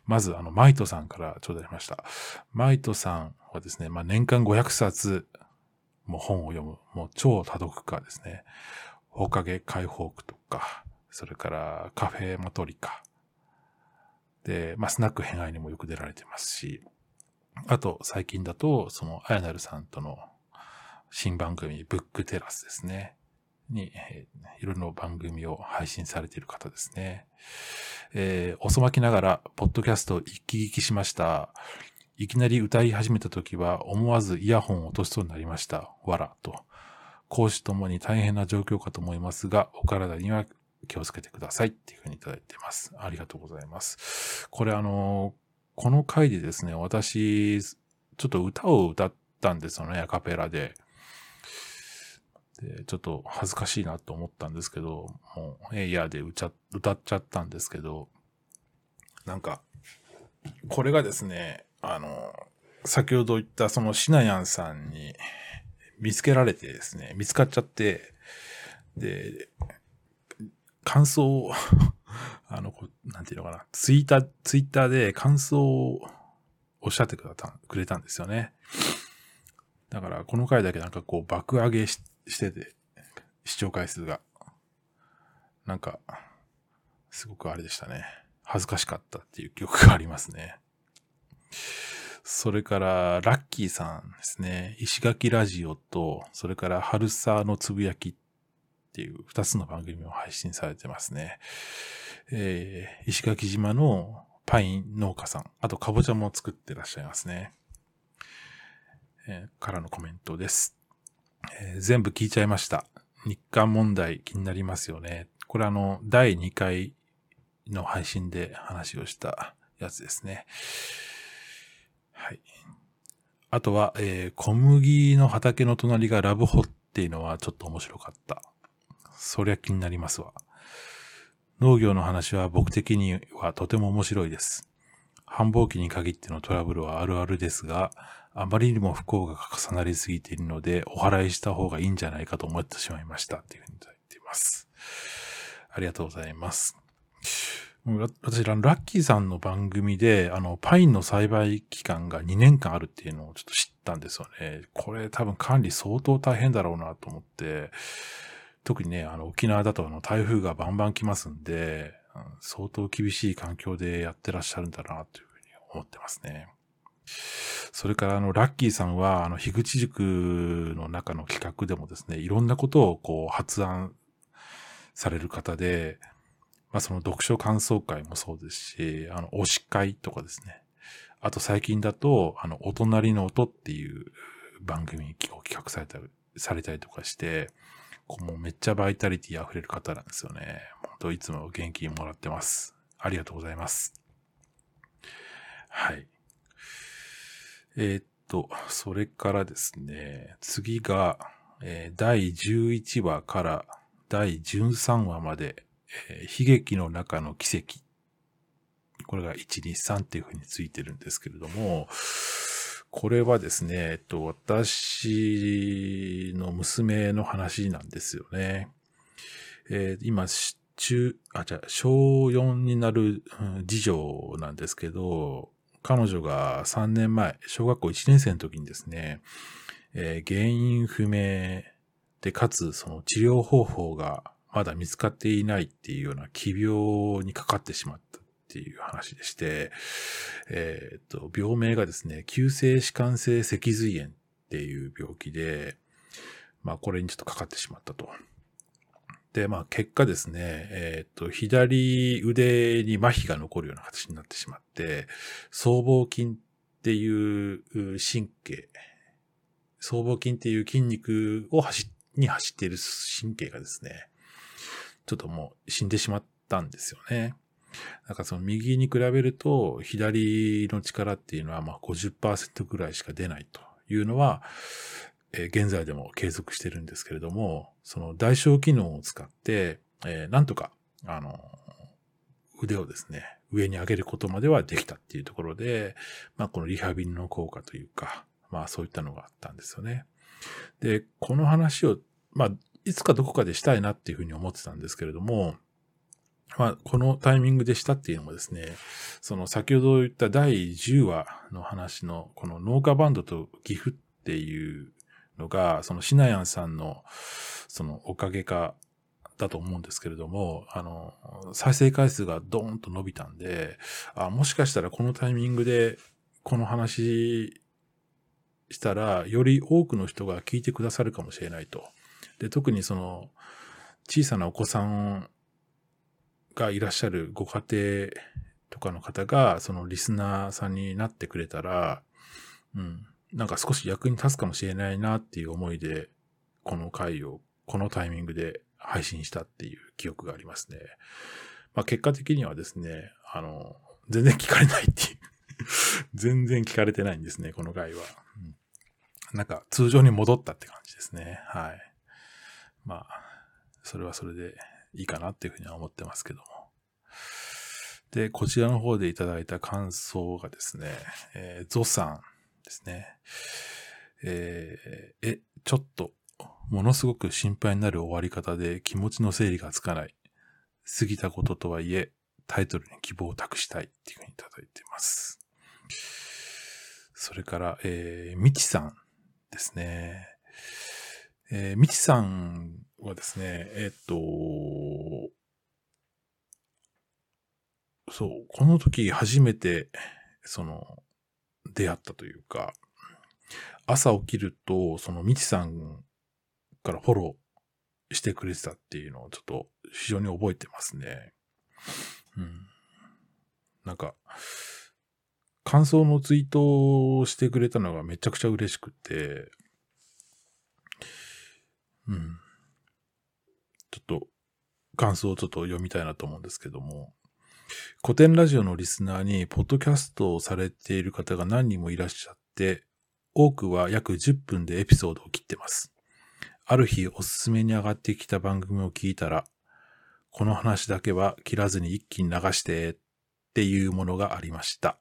A: まず、あの、マイトさんから頂戴しました。マイトさんはですね、まあ、年間500冊、もう本を読む、もう超多読家ですね。放課解放区とか、それからカフェマトリカ。で、まあ、スナック変愛にもよく出られてますし、あと、最近だと、その、あやなるさんとの新番組、ブックテラスですね。に、えー、いろいろ番組を配信されている方ですね。えー、遅まきながら、ポッドキャスト一気聞きしました。いきなり歌い始めた時は思わずイヤホンを落としそうになりました。わら、と。講師ともに大変な状況かと思いますが、お体には気をつけてくださいっていうふうにいただいています。ありがとうございます。これあの、この回でですね、私、ちょっと歌を歌ったんですよね、アカペラで。で、ちょっと恥ずかしいなと思ったんですけど、もう、エイヤーで歌っちゃったんですけど、なんか、これがですね、あの、先ほど言ったそのシナヤンさんに見つけられてですね、見つかっちゃって、で、感想を あのこ、なんていうのかな、ツイッター、ツイッターで感想をおっしゃってくれたくれたんですよね。だから、この回だけなんかこう爆上げしてて、視聴回数が。なんか、すごくあれでしたね。恥ずかしかったっていう記憶がありますね。それから、ラッキーさんですね。石垣ラジオと、それから、春沢のつぶやきっていう二つの番組を配信されてますね。えー、石垣島のパイン農家さん、あとかぼちゃも作ってらっしゃいますね。えー、からのコメントです、えー、全部聞いちゃいました。日韓問題気になりますよね。これあの、第2回の配信で話をしたやつですね。はい。あとは、えー、小麦の畑の隣がラブホっていうのはちょっと面白かった。そりゃ気になりますわ。農業の話は僕的にはとても面白いです。繁忙期に限ってのトラブルはあるあるですが、あまりにも不幸が重なりすぎているので、お払いした方がいいんじゃないかと思ってしまいました。っていうふうにいただいています。ありがとうございます。私、ラッキーさんの番組で、あの、パインの栽培期間が2年間あるっていうのをちょっと知ったんですよね。これ多分管理相当大変だろうなと思って、特にね、あの、沖縄だとあの、台風がバンバン来ますんで、うん、相当厳しい環境でやってらっしゃるんだな、というふうに思ってますね。それからあの、ラッキーさんは、あの、樋口塾の中の企画でもですね、いろんなことをこう、発案される方で、まあその読書感想会もそうですし、あの、推し会とかですね。あと最近だと、あの、お隣の音っていう番組を企画されたり、されたりとかして、こうもうめっちゃバイタリティ溢れる方なんですよね。本当いつも元気もらってます。ありがとうございます。はい。えー、っと、それからですね、次が、えー、第11話から第13話まで、えー、悲劇の中の奇跡。これが1、2、3っていう風についてるんですけれども、これはですね、えっと、私の娘の話なんですよね。えー、今、中、あ、じゃ小4になる、次女なんですけど、彼女が3年前、小学校1年生の時にですね、えー、原因不明で、かつその治療方法がまだ見つかっていないっていうような奇病にかかってしまったっていう話でして、えっ、と、病名がですね、急性弛緩性脊髄炎っていう病気で、まあこれにちょっとかかってしまったと。で、まあ結果ですね、えっ、と、左腕に麻痺が残るような形になってしまって、僧帽筋っていう神経、僧帽筋っていう筋肉を走に走っている神経がですね、ちょっともう死んでしまったんですよね。なんかその右に比べると左の力っていうのはまあ50%ぐらいしか出ないというのは、えー、現在でも継続してるんですけれども、その代償機能を使って、えー、なんとか、あの、腕をですね、上に上げることまではできたっていうところで、まあこのリハビリの効果というか、まあそういったのがあったんですよね。で、この話を、まあ、いつかどこかでしたいなっていうふうに思ってたんですけれども、まあ、このタイミングでしたっていうのもですね、その先ほど言った第10話の話の、この農家バンドと岐阜っていうのが、そのシナヤンさんの、そのおかげか、だと思うんですけれども、あの、再生回数がドーンと伸びたんで、あ、もしかしたらこのタイミングでこの話したら、より多くの人が聞いてくださるかもしれないと。で、特にその、小さなお子さんがいらっしゃるご家庭とかの方が、そのリスナーさんになってくれたら、うん、なんか少し役に立つかもしれないなっていう思いで、この回をこのタイミングで配信したっていう記憶がありますね。まあ結果的にはですね、あの、全然聞かれないっていう 全然聞かれてないんですね、この回は。うん、なんか通常に戻ったって感じですね。はい。まあ、それはそれでいいかなっていうふうには思ってますけども。で、こちらの方でいただいた感想がですね、えー、ゾさんですね。えー、え、ちょっと、ものすごく心配になる終わり方で気持ちの整理がつかない。過ぎたこととはいえ、タイトルに希望を託したいっていうふうにいただいています。それから、えー、みちさんですね。えー、みちさんはですね、えっ、と、そう、この時初めて、その、出会ったというか、朝起きると、そのみちさんからフォローしてくれてたっていうのをちょっと非常に覚えてますね。うん。なんか、感想のツイートをしてくれたのがめちゃくちゃ嬉しくて、うん。ちょっと、感想をちょっと読みたいなと思うんですけども、古典ラジオのリスナーに、ポッドキャストをされている方が何人もいらっしゃって、多くは約10分でエピソードを切ってます。ある日おすすめに上がってきた番組を聞いたら、この話だけは切らずに一気に流してっていうものがありました。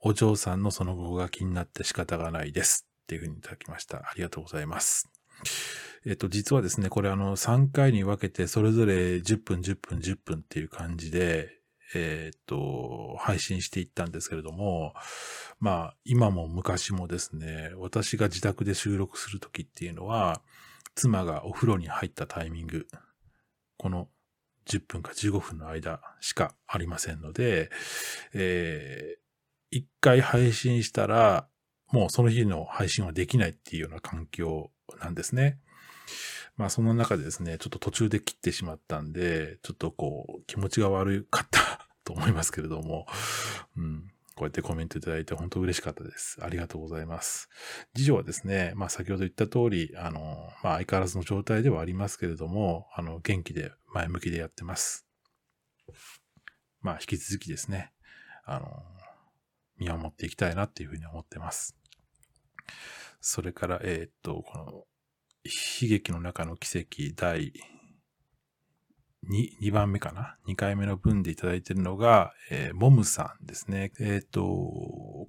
A: お嬢さんのその後が気になって仕方がないです。っていうふうにいただきました。ありがとうございます。えっと、実はですね、これあの、3回に分けて、それぞれ10分、10分、10分っていう感じで、えっと、配信していったんですけれども、まあ、今も昔もですね、私が自宅で収録するときっていうのは、妻がお風呂に入ったタイミング、この10分か15分の間しかありませんので、えー、一回配信したら、もうその日の配信はできないっていうような環境なんですね。まあその中でですね、ちょっと途中で切ってしまったんで、ちょっとこう気持ちが悪かった と思いますけれども、うん。こうやってコメントいただいて本当嬉しかったです。ありがとうございます。次女はですね、まあ先ほど言った通り、あの、まあ相変わらずの状態ではありますけれども、あの、元気で前向きでやってます。まあ引き続きですね、あの、見守っていきたいなっていうふうに思ってます。それから、えー、っと、この、悲劇の中の奇跡第2、2番目かな ?2 回目の文でいただいているのが、えー、モムさんですね。えっ、ー、と、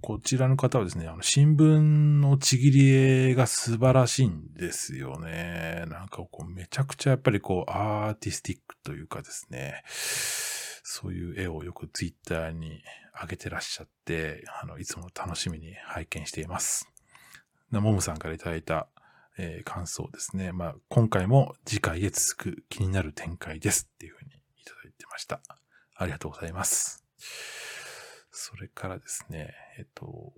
A: こちらの方はですね、あの、新聞のちぎり絵が素晴らしいんですよね。なんかこう、めちゃくちゃやっぱりこう、アーティスティックというかですね、そういう絵をよくツイッターに上げてらっしゃって、あの、いつも楽しみに拝見しています。モムさんからいただいたえー、感想ですね。まあ、今回も次回へ続く気になる展開ですっていうふうにいただいてました。ありがとうございます。それからですね、えっと、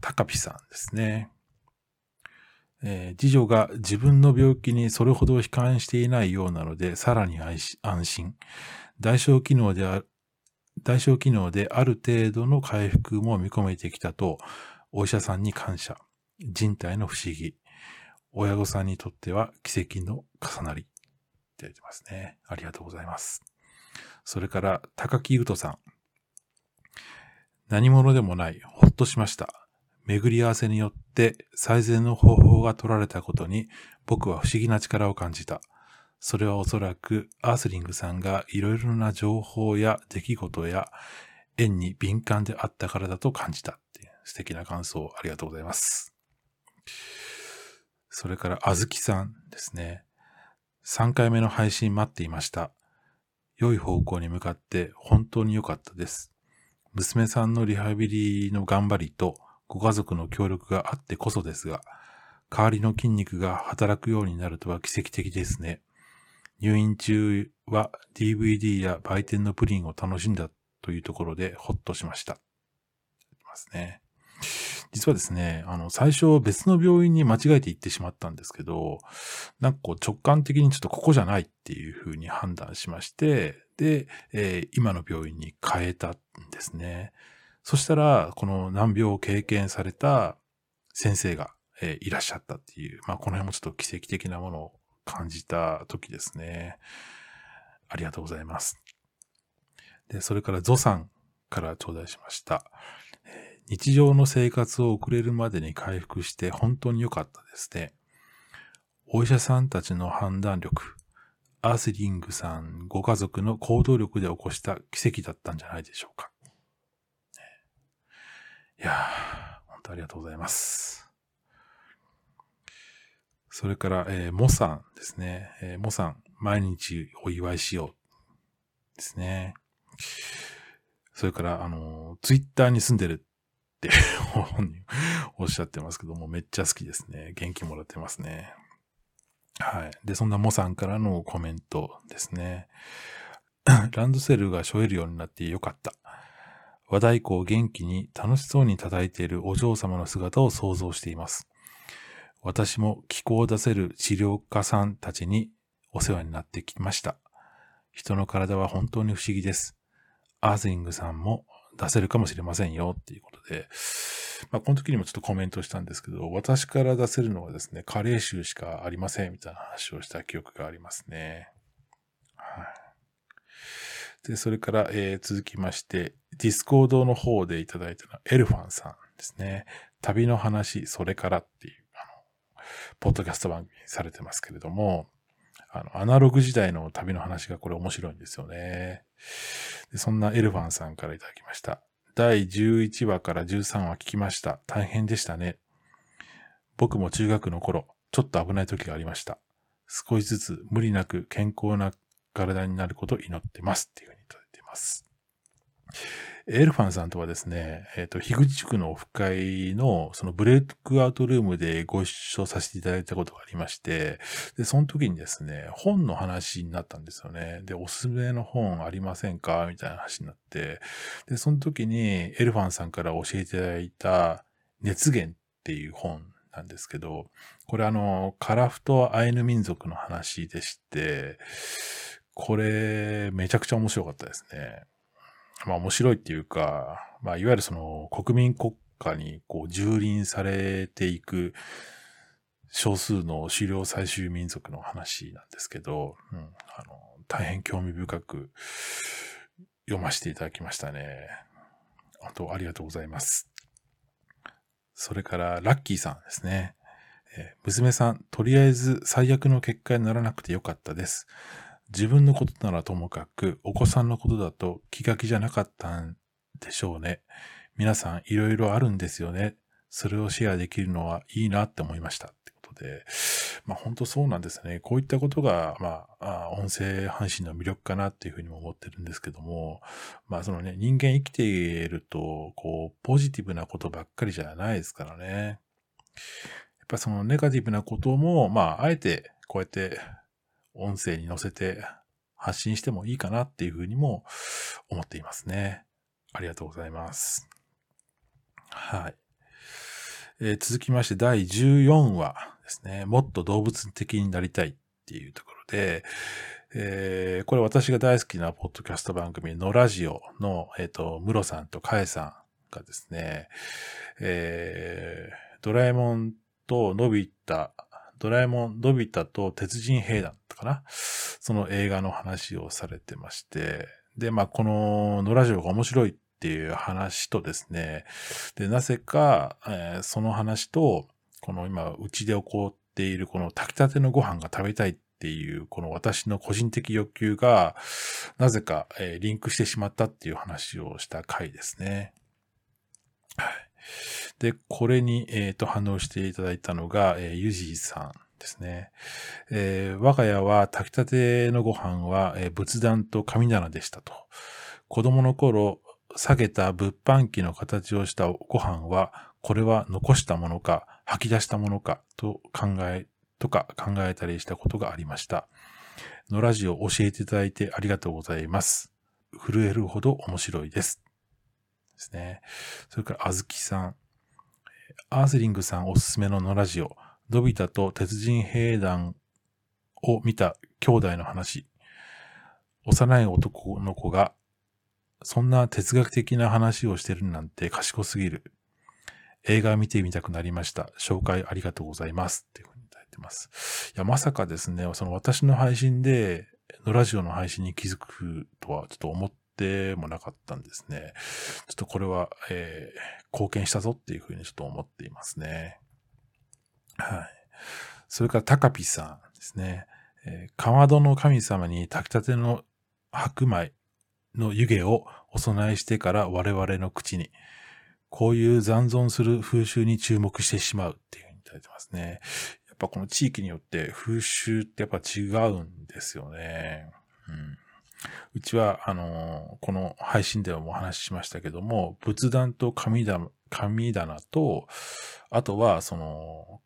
A: 高ピさんですね。えー、次女が自分の病気にそれほど悲観していないようなので、さらに安心。代償機能である、代償機能である程度の回復も見込めてきたと、お医者さんに感謝。人体の不思議。親御さんにとっては奇跡の重なり。いただいてますね。ありがとうございます。それから、高木優斗さん。何者でもない、ほっとしました。巡り合わせによって最善の方法が取られたことに僕は不思議な力を感じた。それはおそらくアースリングさんがいろいろな情報や出来事や縁に敏感であったからだと感じたって素敵な感想ありがとうございます。それから、あずきさんですね。3回目の配信待っていました。良い方向に向かって本当に良かったです。娘さんのリハビリの頑張りとご家族の協力があってこそですが、代わりの筋肉が働くようになるとは奇跡的ですね。入院中は DVD や売店のプリンを楽しんだというところでほっとしました。ますね。実はですね、あの、最初別の病院に間違えて行ってしまったんですけど、なんかこう直感的にちょっとここじゃないっていうふうに判断しまして、で、えー、今の病院に変えたんですね。そしたら、この難病を経験された先生が、えー、いらっしゃったっていう、まあ、この辺もちょっと奇跡的なものを感じた時ですね。ありがとうございます。で、それからゾさんから頂戴しました。日常の生活を送れるまでに回復して本当に良かったですね。お医者さんたちの判断力、アースリングさんご家族の行動力で起こした奇跡だったんじゃないでしょうか。いやー、本当ありがとうございます。それから、えー、モさんですね。えー、モさん、毎日お祝いしよう。ですね。それから、あの、ツイッターに住んでるって 本人おっしゃってますけども、めっちゃ好きですね。元気もらってますね。はい。で、そんなモさんからのコメントですね。ランドセルが背負えるようになってよかった。和太鼓を元気に楽しそうに叩いているお嬢様の姿を想像しています。私も気候を出せる治療家さんたちにお世話になってきました。人の体は本当に不思議です。アーズイングさんも出せるかもしれませんよっていうことで、まあ、この時にもちょっとコメントしたんですけど、私から出せるのはですね、加齢臭しかありませんみたいな話をした記憶がありますね。はい。で、それから、えー、続きまして、ディスコードの方でいただいたのは、エルファンさんですね。旅の話、それからっていう、あの、ポッドキャスト番組されてますけれども、あの、アナログ時代の旅の話がこれ面白いんですよね。でそんなエルファンさんからいただきました。第11話から13話聞きました。大変でしたね。僕も中学の頃、ちょっと危ない時がありました。少しずつ無理なく健康な体になることを祈ってますっていうふうにいただいています。エルファンさんとはですね、えっ、ー、と、樋口区のオフ会の、そのブレイクアウトルームでご一緒させていただいたことがありまして、で、その時にですね、本の話になったんですよね。で、おすすめの本ありませんか？みたいな話になって、で、その時にエルファンさんから教えていただいた熱源っていう本なんですけど、これあの、カラフトアイヌ民族の話でして、これ、めちゃくちゃ面白かったですね。まあ面白いっていうか、まあいわゆるその国民国家にこう蹂躙されていく少数の狩猟採集民族の話なんですけど、うん、あの、大変興味深く読ませていただきましたね。あと、ありがとうございます。それから、ラッキーさんですね。え娘さん、とりあえず最悪の結果にならなくてよかったです。自分のことならともかく、お子さんのことだと気が気じゃなかったんでしょうね。皆さんいろいろあるんですよね。それをシェアできるのはいいなって思いました。ってことで、まあ本当そうなんですね。こういったことが、まあ、音声配信の魅力かなっていうふうにも思ってるんですけども、まあそのね、人間生きていると、こう、ポジティブなことばっかりじゃないですからね。やっぱそのネガティブなことも、まあ、あえてこうやって音声に乗せて発信してもいいかなっていうふうにも思っていますね。ありがとうございます。はい。えー、続きまして第14話ですね。もっと動物的になりたいっていうところで、えー、これ私が大好きなポッドキャスト番組のラジオの、えっ、ー、と、ムロさんとカエさんがですね、えー、ドラえもんとのび太、ドラえもん、のび太と鉄人兵団かなその映画の話をされてまして、で、まあ、この、のラジオが面白いっていう話とですね、で、なぜか、えー、その話と、この今、うちで起こっているこの炊きたてのご飯が食べたいっていう、この私の個人的欲求が、なぜか、えー、リンクしてしまったっていう話をした回ですね。はい。で、これに、えっ、ー、と、反応していただいたのが、えー、ゆじいさんですね。えー、我が家は炊きたてのご飯は、えー、仏壇と神棚でしたと。子供の頃、下げた物販機の形をしたご飯は、これは残したものか、吐き出したものか、と考え、とか考えたりしたことがありました。のラジオ教えていただいてありがとうございます。震えるほど面白いです。ですね。それから、あずきさん。アースリングさんおすすめののラジオ、ドビタと鉄人兵団を見た兄弟の話。幼い男の子が、そんな哲学的な話をしてるなんて賢すぎる。映画見てみたくなりました。紹介ありがとうございます。っていうふうにいただいてます。いや、まさかですね、その私の配信で、のラジオの配信に気づくとはちょっと思ってもなかったんですね。ちょっとこれは、えー、貢献したぞっていうふうにちょっと思っていますね。はい。それから、高ピさんですね。えー、かまどの神様に炊きたての白米の湯気をお供えしてから我々の口に、こういう残存する風習に注目してしまうっていうふうにいただいてますね。やっぱこの地域によって風習ってやっぱ違うんですよね。うん。うちは、あの、この配信でもお話ししましたけども、仏壇と神棚、神棚と、あとは、その、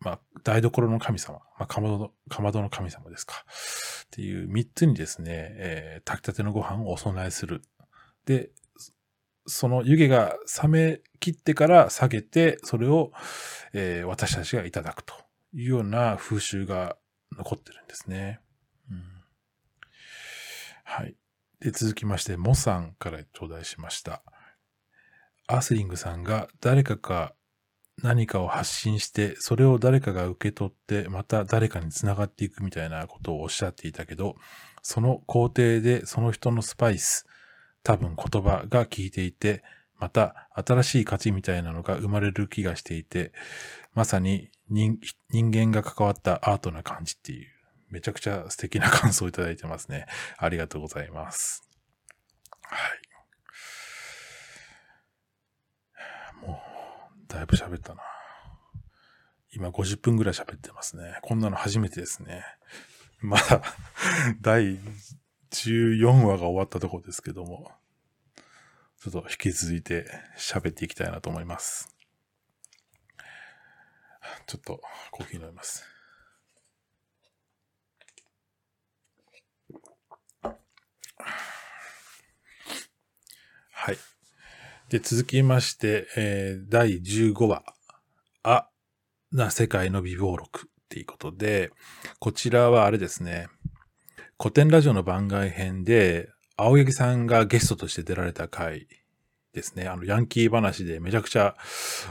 A: まあ、台所の神様、まあ、かまどの、かまどの神様ですか。っていう三つにですね、えー、炊きたてのご飯をお供えする。で、その湯気が冷め切ってから下げて、それを、えー、私たちがいただくというような風習が残ってるんですね。はい。で、続きまして、モさんから頂戴しました。アースリングさんが誰かが何かを発信して、それを誰かが受け取って、また誰かに繋がっていくみたいなことをおっしゃっていたけど、その工程でその人のスパイス、多分言葉が効いていて、また新しい価値みたいなのが生まれる気がしていて、まさに人間が関わったアートな感じっていうめちゃくちゃ素敵な感想をいただいてますね。ありがとうございます。はい。もう、だいぶ喋ったな。今50分ぐらい喋ってますね。こんなの初めてですね。ま だ、第14話が終わったところですけども、ちょっと引き続いて喋っていきたいなと思います。ちょっとコーヒー飲みます。はい。で、続きまして、えー、第15話、あ、な世界の美貌録っていうことで、こちらはあれですね、古典ラジオの番外編で、青柳さんがゲストとして出られた回ですね。あの、ヤンキー話でめちゃくちゃ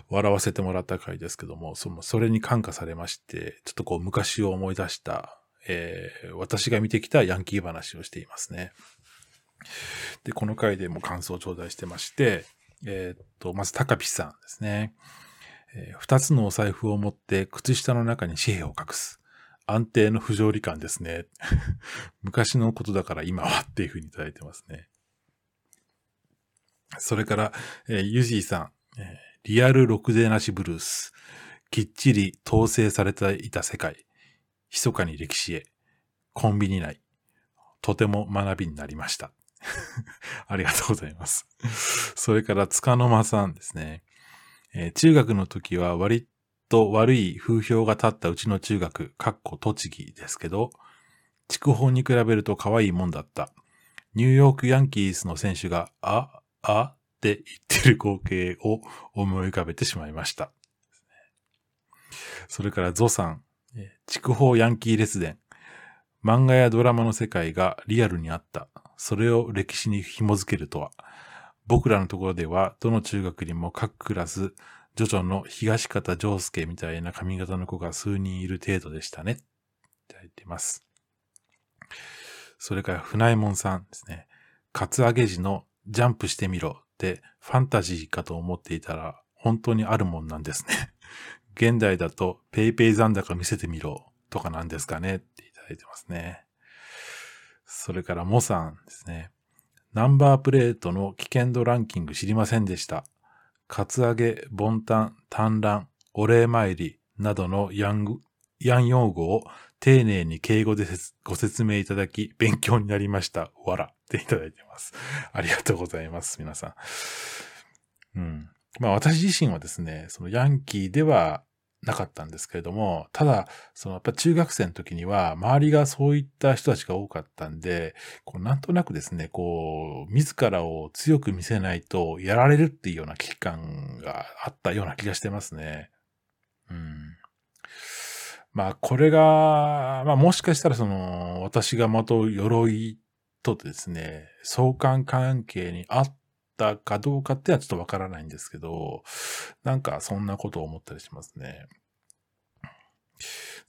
A: 笑わせてもらった回ですけども、その、それに感化されまして、ちょっとこう昔を思い出した、えー、私が見てきたヤンキー話をしていますね。で、この回でも感想を頂戴してまして、えー、っと、まず、高ピさんですね。えー、つのお財布を持って靴下の中に紙幣を隠す。安定の不条理感ですね。昔のことだから今はっていうふうにいただいてますね。それから、えー、ユジーさん、えー、リアルろくでなしブルース。きっちり統制されていた世界。密かに歴史へ。コンビニ内。とても学びになりました。ありがとうございます。それから、つかの間さんですね。えー、中学の時は割と悪い風評が立ったうちの中学、かっこ栃木ですけど、筑豊に比べると可愛いもんだった。ニューヨークヤンキースの選手が、あ、あって言ってる光景を思い浮かべてしまいました。それからゾさん、筑豊ヤンキー列伝。漫画やドラマの世界がリアルにあった。それを歴史に紐づけるとは。僕らのところでは、どの中学にも各クラス、ジョジョの東方丈介みたいな髪型の子が数人いる程度でしたね。いただいてます。それから、船井門さんですね。カツアゲ時のジャンプしてみろってファンタジーかと思っていたら本当にあるもんなんですね。現代だとペイペイ残高見せてみろとかなんですかねっていただいてますね。それからモさんですね。ナンバープレートの危険度ランキング知りませんでした。カツアゲ、ボンタン、単乱、お礼参りなどのヤング、ヤン用語を丁寧に敬語でご説明いただき、勉強になりました。わら。っていただいてます。ありがとうございます。皆さん。うん。まあ私自身はですね、そのヤンキーではなかったんですけれども、ただ、そのやっぱ中学生の時には、周りがそういった人たちが多かったんで、こうなんとなくですね、こう、自らを強く見せないとやられるっていうような危機感があったような気がしてますね。うん。まあ、これが、まあ、もしかしたらその、私がまとう鎧とですね、相関関係にあったかどうかってはちょっとわからないんですけど、なんかそんなことを思ったりしますね。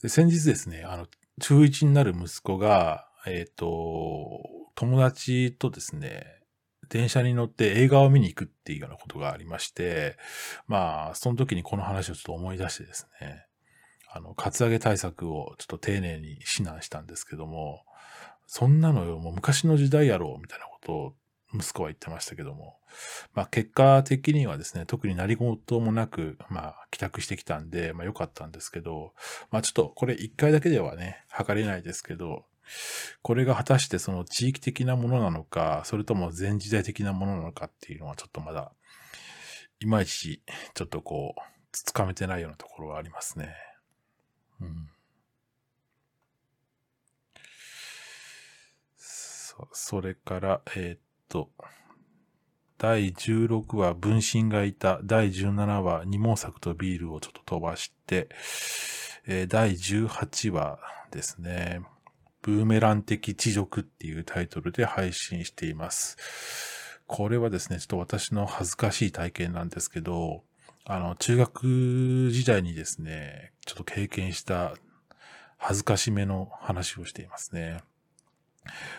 A: で先日ですね、あの、中1になる息子が、えっ、ー、と、友達とですね、電車に乗って映画を見に行くっていうようなことがありまして、まあ、その時にこの話をちょっと思い出してですね、あの、カツアゲ対策をちょっと丁寧に指南したんですけども、そんなのよ、もう昔の時代やろう、みたいなことを息子は言ってましたけども、まあ結果的にはですね、特に何事もなく、まあ帰宅してきたんで、まあ良かったんですけど、まあちょっとこれ一回だけではね、測れないですけど、これが果たしてその地域的なものなのか、それとも全時代的なものなのかっていうのはちょっとまだ、いまいちちょっとこう、つかめてないようなところはありますね。うん。そそれから、えー、っと、第16話、分身がいた。第17話、二毛作とビールをちょっと飛ばして、えー、第18話ですね。ブーメラン的地獄っていうタイトルで配信しています。これはですね、ちょっと私の恥ずかしい体験なんですけど、あの、中学時代にですね、ちょっと経験した恥ずかしめの話をしていますね。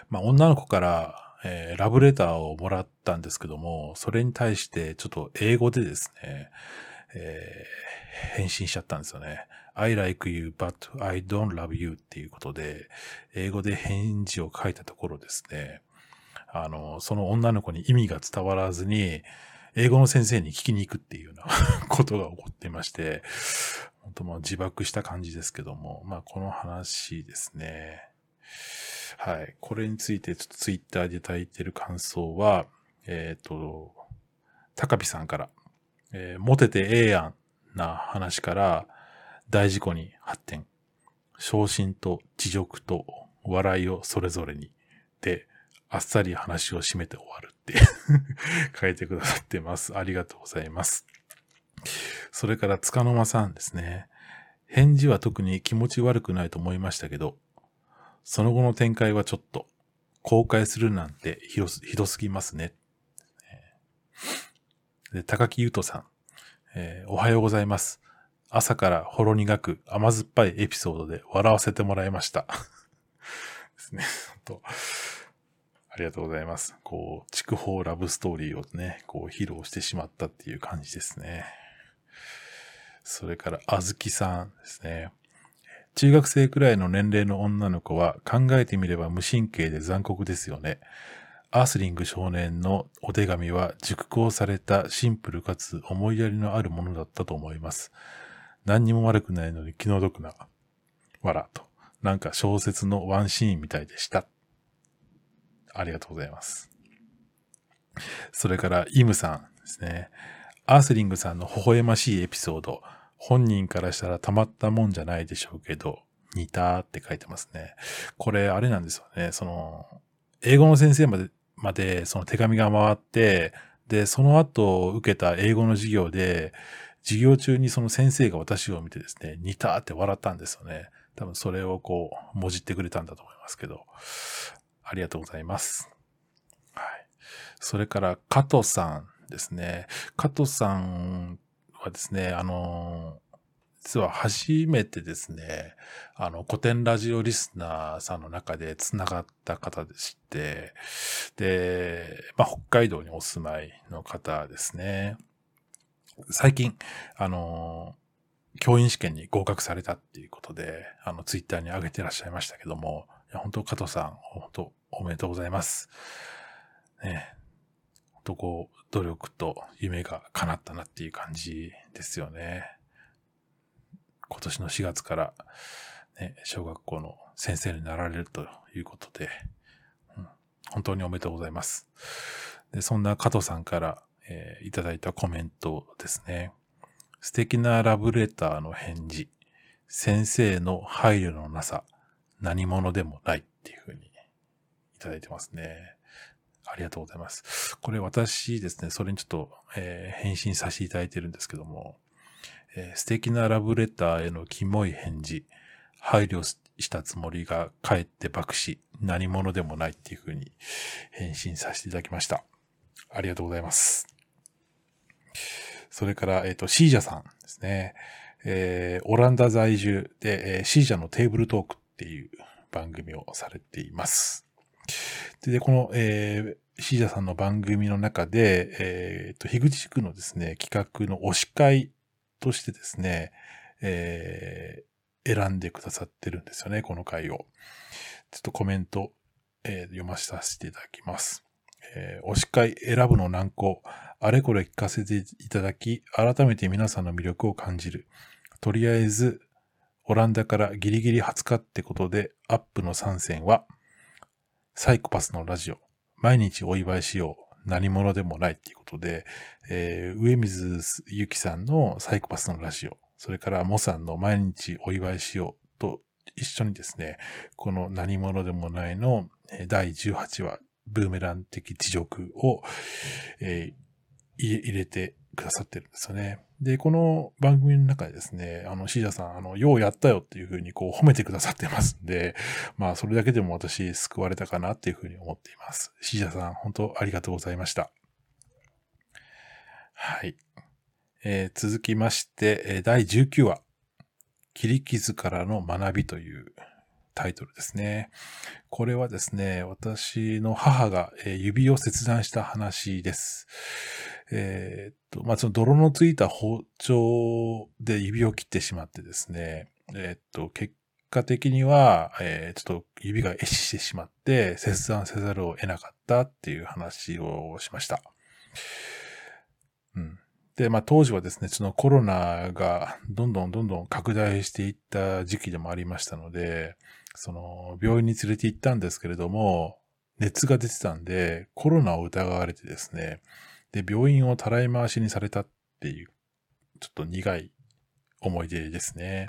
A: まあ、女の子から、えー、ラブレターをもらったんですけども、それに対してちょっと英語でですね、えー、返信しちゃったんですよね。I like you, but I don't love you っていうことで、英語で返事を書いたところですね、あの、その女の子に意味が伝わらずに、英語の先生に聞きに行くっていうような ことが起こってまして、本当もう自爆した感じですけども、まあこの話ですね。はい。これについてちょっとツイッターでいただいてる感想は、えっ、ー、と、高ピさんから、えー、モテてええやんな話から大事故に発展。昇進と地獄と笑いをそれぞれに。で、あっさり話を締めて終わるって 書いてくださってます。ありがとうございます。それから、つかの間さんですね。返事は特に気持ち悪くないと思いましたけど、その後の展開はちょっと、公開するなんてひどひどすぎますね。で、高木優斗さん、えー、おはようございます。朝からほろ苦く甘酸っぱいエピソードで笑わせてもらいました。ですね。本当ありがとうございます。こう、筑豊ラブストーリーをね、こう披露してしまったっていう感じですね。それから、あずきさんですね。中学生くらいの年齢の女の子は考えてみれば無神経で残酷ですよね。アースリング少年のお手紙は熟考されたシンプルかつ思いやりのあるものだったと思います。何にも悪くないのに気の毒な。わらと。なんか小説のワンシーンみたいでした。ありがとうございます。それから、イムさんですね。アースリングさんの微笑ましいエピソード。本人からしたらたまったもんじゃないでしょうけど、似たって書いてますね。これ、あれなんですよね。その、英語の先生まで、まで、その手紙が回って、で、その後受けた英語の授業で、授業中にその先生が私を見てですね、似たって笑ったんですよね。多分それをこう、もじってくれたんだと思いますけど、ありがとうございます。はい。それから、加藤さんですね。加藤さんはですね、あの実は初めてですね、あの、古典ラジオリスナーさんの中で繋がった方でして、で、まあ、北海道にお住まいの方ですね。最近、あの、教員試験に合格されたっていうことで、あの、ツイッターに上げてらっしゃいましたけども、いや本当、加藤さん、本当、おめでとうございます。ね、本当こう、努力と夢が叶ったなっていう感じですよね。今年の4月から、ね、小学校の先生になられるということで、うん、本当におめでとうございます。でそんな加藤さんから、えー、いただいたコメントですね。素敵なラブレターの返事。先生の配慮のなさ。何者でもないっていうふうにいただいてますね。ありがとうございます。これ私ですね、それにちょっと、えー、返信させていただいてるんですけども、えー、素敵なラブレターへのキモい返事、配慮したつもりがかえって爆死、何者でもないっていう風に返信させていただきました。ありがとうございます。それから、えっ、ー、と、シージャさんですね。えー、オランダ在住で、えー、シージャのテーブルトークっていう番組をされています。で、この、えー、シージャさんの番組の中で、えっ、ー、と、樋口区のですね、企画の推し会としてですね、えー、選んでくださってるんですよね、この回を。ちょっとコメント、えー、読ませさせていただきます。えー、推し会選ぶの難航、あれこれ聞かせていただき、改めて皆さんの魅力を感じる。とりあえず、オランダからギリギリ20日ってことで、アップの参戦は、サイコパスのラジオ、毎日お祝いしよう。何者でもないっていうことで、えー、上水ゆきさんのサイコパスのラジオ、それからモさんの毎日お祝いしようと一緒にですね、この何者でもないの第18話、ブーメラン的地獄を、えー、入れてくださってるんですよね。で、この番組の中でですね、あの、シージャさん、あの、ようやったよっていうふうにこう褒めてくださってますんで、まあ、それだけでも私救われたかなっていうふうに思っています。シージャさん、本当ありがとうございました。はい。えー、続きまして、第19話、切り傷からの学びというタイトルですね。これはですね、私の母が指を切断した話です。えー、っと、まあ、その泥のついた包丁で指を切ってしまってですね、えー、っと、結果的には、えー、ちょっと指が壊死してしまって、切断せざるを得なかったっていう話をしました。うん。で、まあ当時はですね、そのコロナがどんどんどんどん拡大していった時期でもありましたので、その、病院に連れて行ったんですけれども、熱が出てたんで、コロナを疑われてですね、で、病院をたらい回しにされたっていう、ちょっと苦い思い出ですね。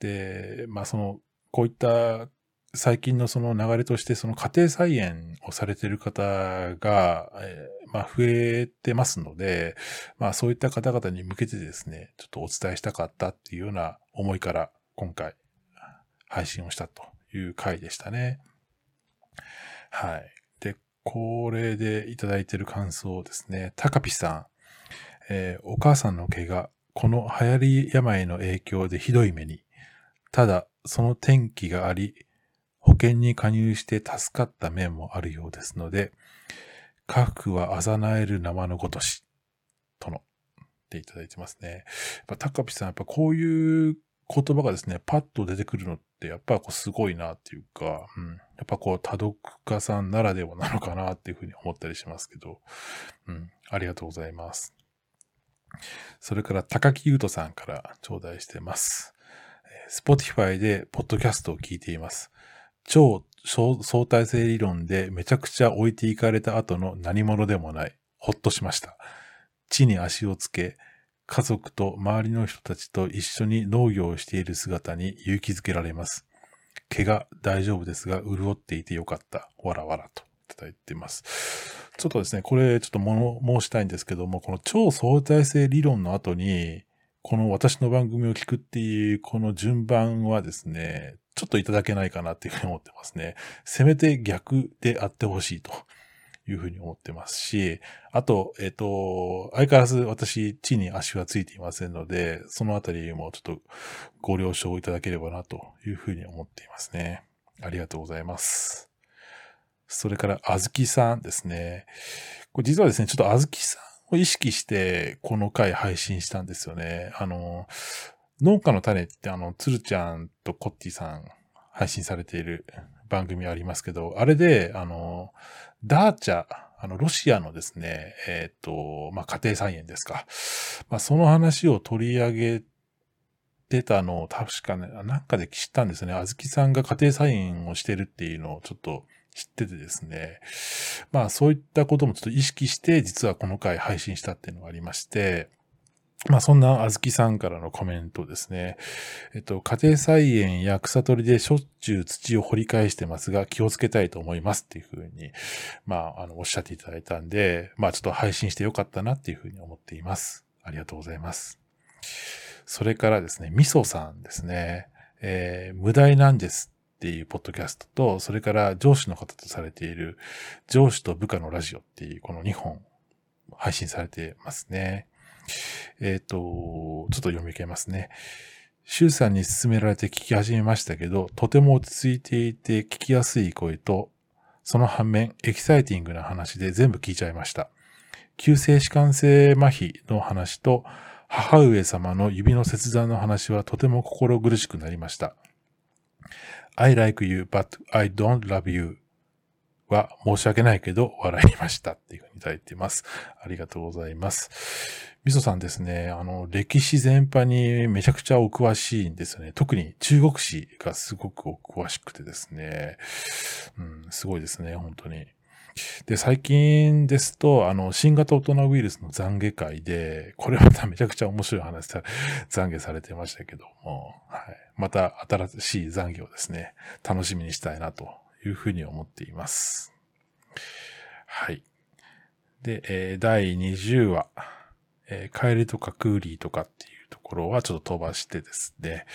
A: で、まあその、こういった最近のその流れとして、その家庭菜園をされてる方が、えー、まあ増えてますので、まあそういった方々に向けてですね、ちょっとお伝えしたかったっていうような思いから今回配信をしたという回でしたね。はい。これでいただいている感想ですね。高ピさん、えー、お母さんの怪我、この流行り病の影響でひどい目に。ただ、その天気があり、保険に加入して助かった面もあるようですので、家福はあざなえる生のごとし、との、っていただいてますね。やっぱ高ピさん、やっぱこういう言葉がですね、パッと出てくるのって、やっぱこうすごいなっていうか、うん。やっぱこう、多読家さんならではなのかなっていうふうに思ったりしますけど、うん。ありがとうございます。それから、高木優斗さんから頂戴してます。Spotify でポッドキャストを聞いています。超相対性理論でめちゃくちゃ置いていかれた後の何者でもない。ほっとしました。地に足をつけ、家族と周りの人たちと一緒に農業をしている姿に勇気づけられます。怪我大丈夫ですが、潤っていてよかった。わらわらと。ただいてます。ちょっとですね、これちょっと物申したいんですけども、この超相対性理論の後に、この私の番組を聞くっていうこの順番はですね、ちょっといただけないかなっていうふうに思ってますね。せめて逆であってほしいというふうに思ってますし、あと、えっ、ー、と、相変わらず私、地に足はついていませんので、そのあたりもちょっとご了承いただければなというふうに思っていますね。ありがとうございます。それから、あずきさんですね。これ実はですね、ちょっとあずきさんを意識して、この回配信したんですよね。あの、農家の種ってあの、つるちゃんとコッティさん配信されている番組ありますけど、あれで、あの、ダーチャ、あの、ロシアのですね、えっ、ー、と、まあ、家庭菜園ですか。まあ、その話を取り上げてたのを確かね、なんかで知ったんですね。あずきさんが家庭菜園をしてるっていうのをちょっと知っててですね。まあそういったこともちょっと意識して実はこの回配信したっていうのがありまして、まあそんなあずきさんからのコメントですね。えっと、家庭菜園や草取りでしょっちゅう土を掘り返してますが気をつけたいと思いますっていうふうに、まあ、あの、おっしゃっていただいたんで、まあちょっと配信してよかったなっていうふうに思っています。ありがとうございます。それからですね、みそさんですね、えー、無題なんですっていうポッドキャストと、それから上司の方とされている上司と部下のラジオっていうこの2本配信されてますね。えっ、ー、と、ちょっと読み上げますね。シュウさんに勧められて聞き始めましたけど、とても落ち着いていて聞きやすい声と、その反面、エキサイティングな話で全部聞いちゃいました。急性弛緩性麻痺の話と、母上様の指の切断の話はとても心苦しくなりました。I like you, but I don't love you は申し訳ないけど笑いましたっていうふうにいただいています。ありがとうございます。みそさんですね、あの、歴史全般にめちゃくちゃお詳しいんですよね。特に中国史がすごくお詳しくてですね、うん、すごいですね、本当に。で、最近ですと、あの、新型大人ウイルスの懺悔会で、これまためちゃくちゃ面白い話で懺悔されてましたけども、はい。また新しい懺悔をですね、楽しみにしたいなというふうに思っています。はい。で、えー、第20話、えー、帰りとかクーリーとかっていうところはちょっと飛ばしてですね、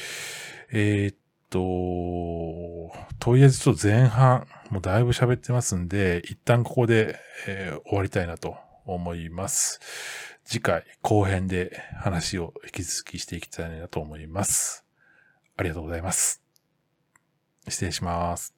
A: えー、っと、とりあえずちょっと前半、もうだいぶ喋ってますんで、一旦ここで、えー、終わりたいなと思います。次回後編で話を引き続きしていきたいなと思います。ありがとうございます。失礼します。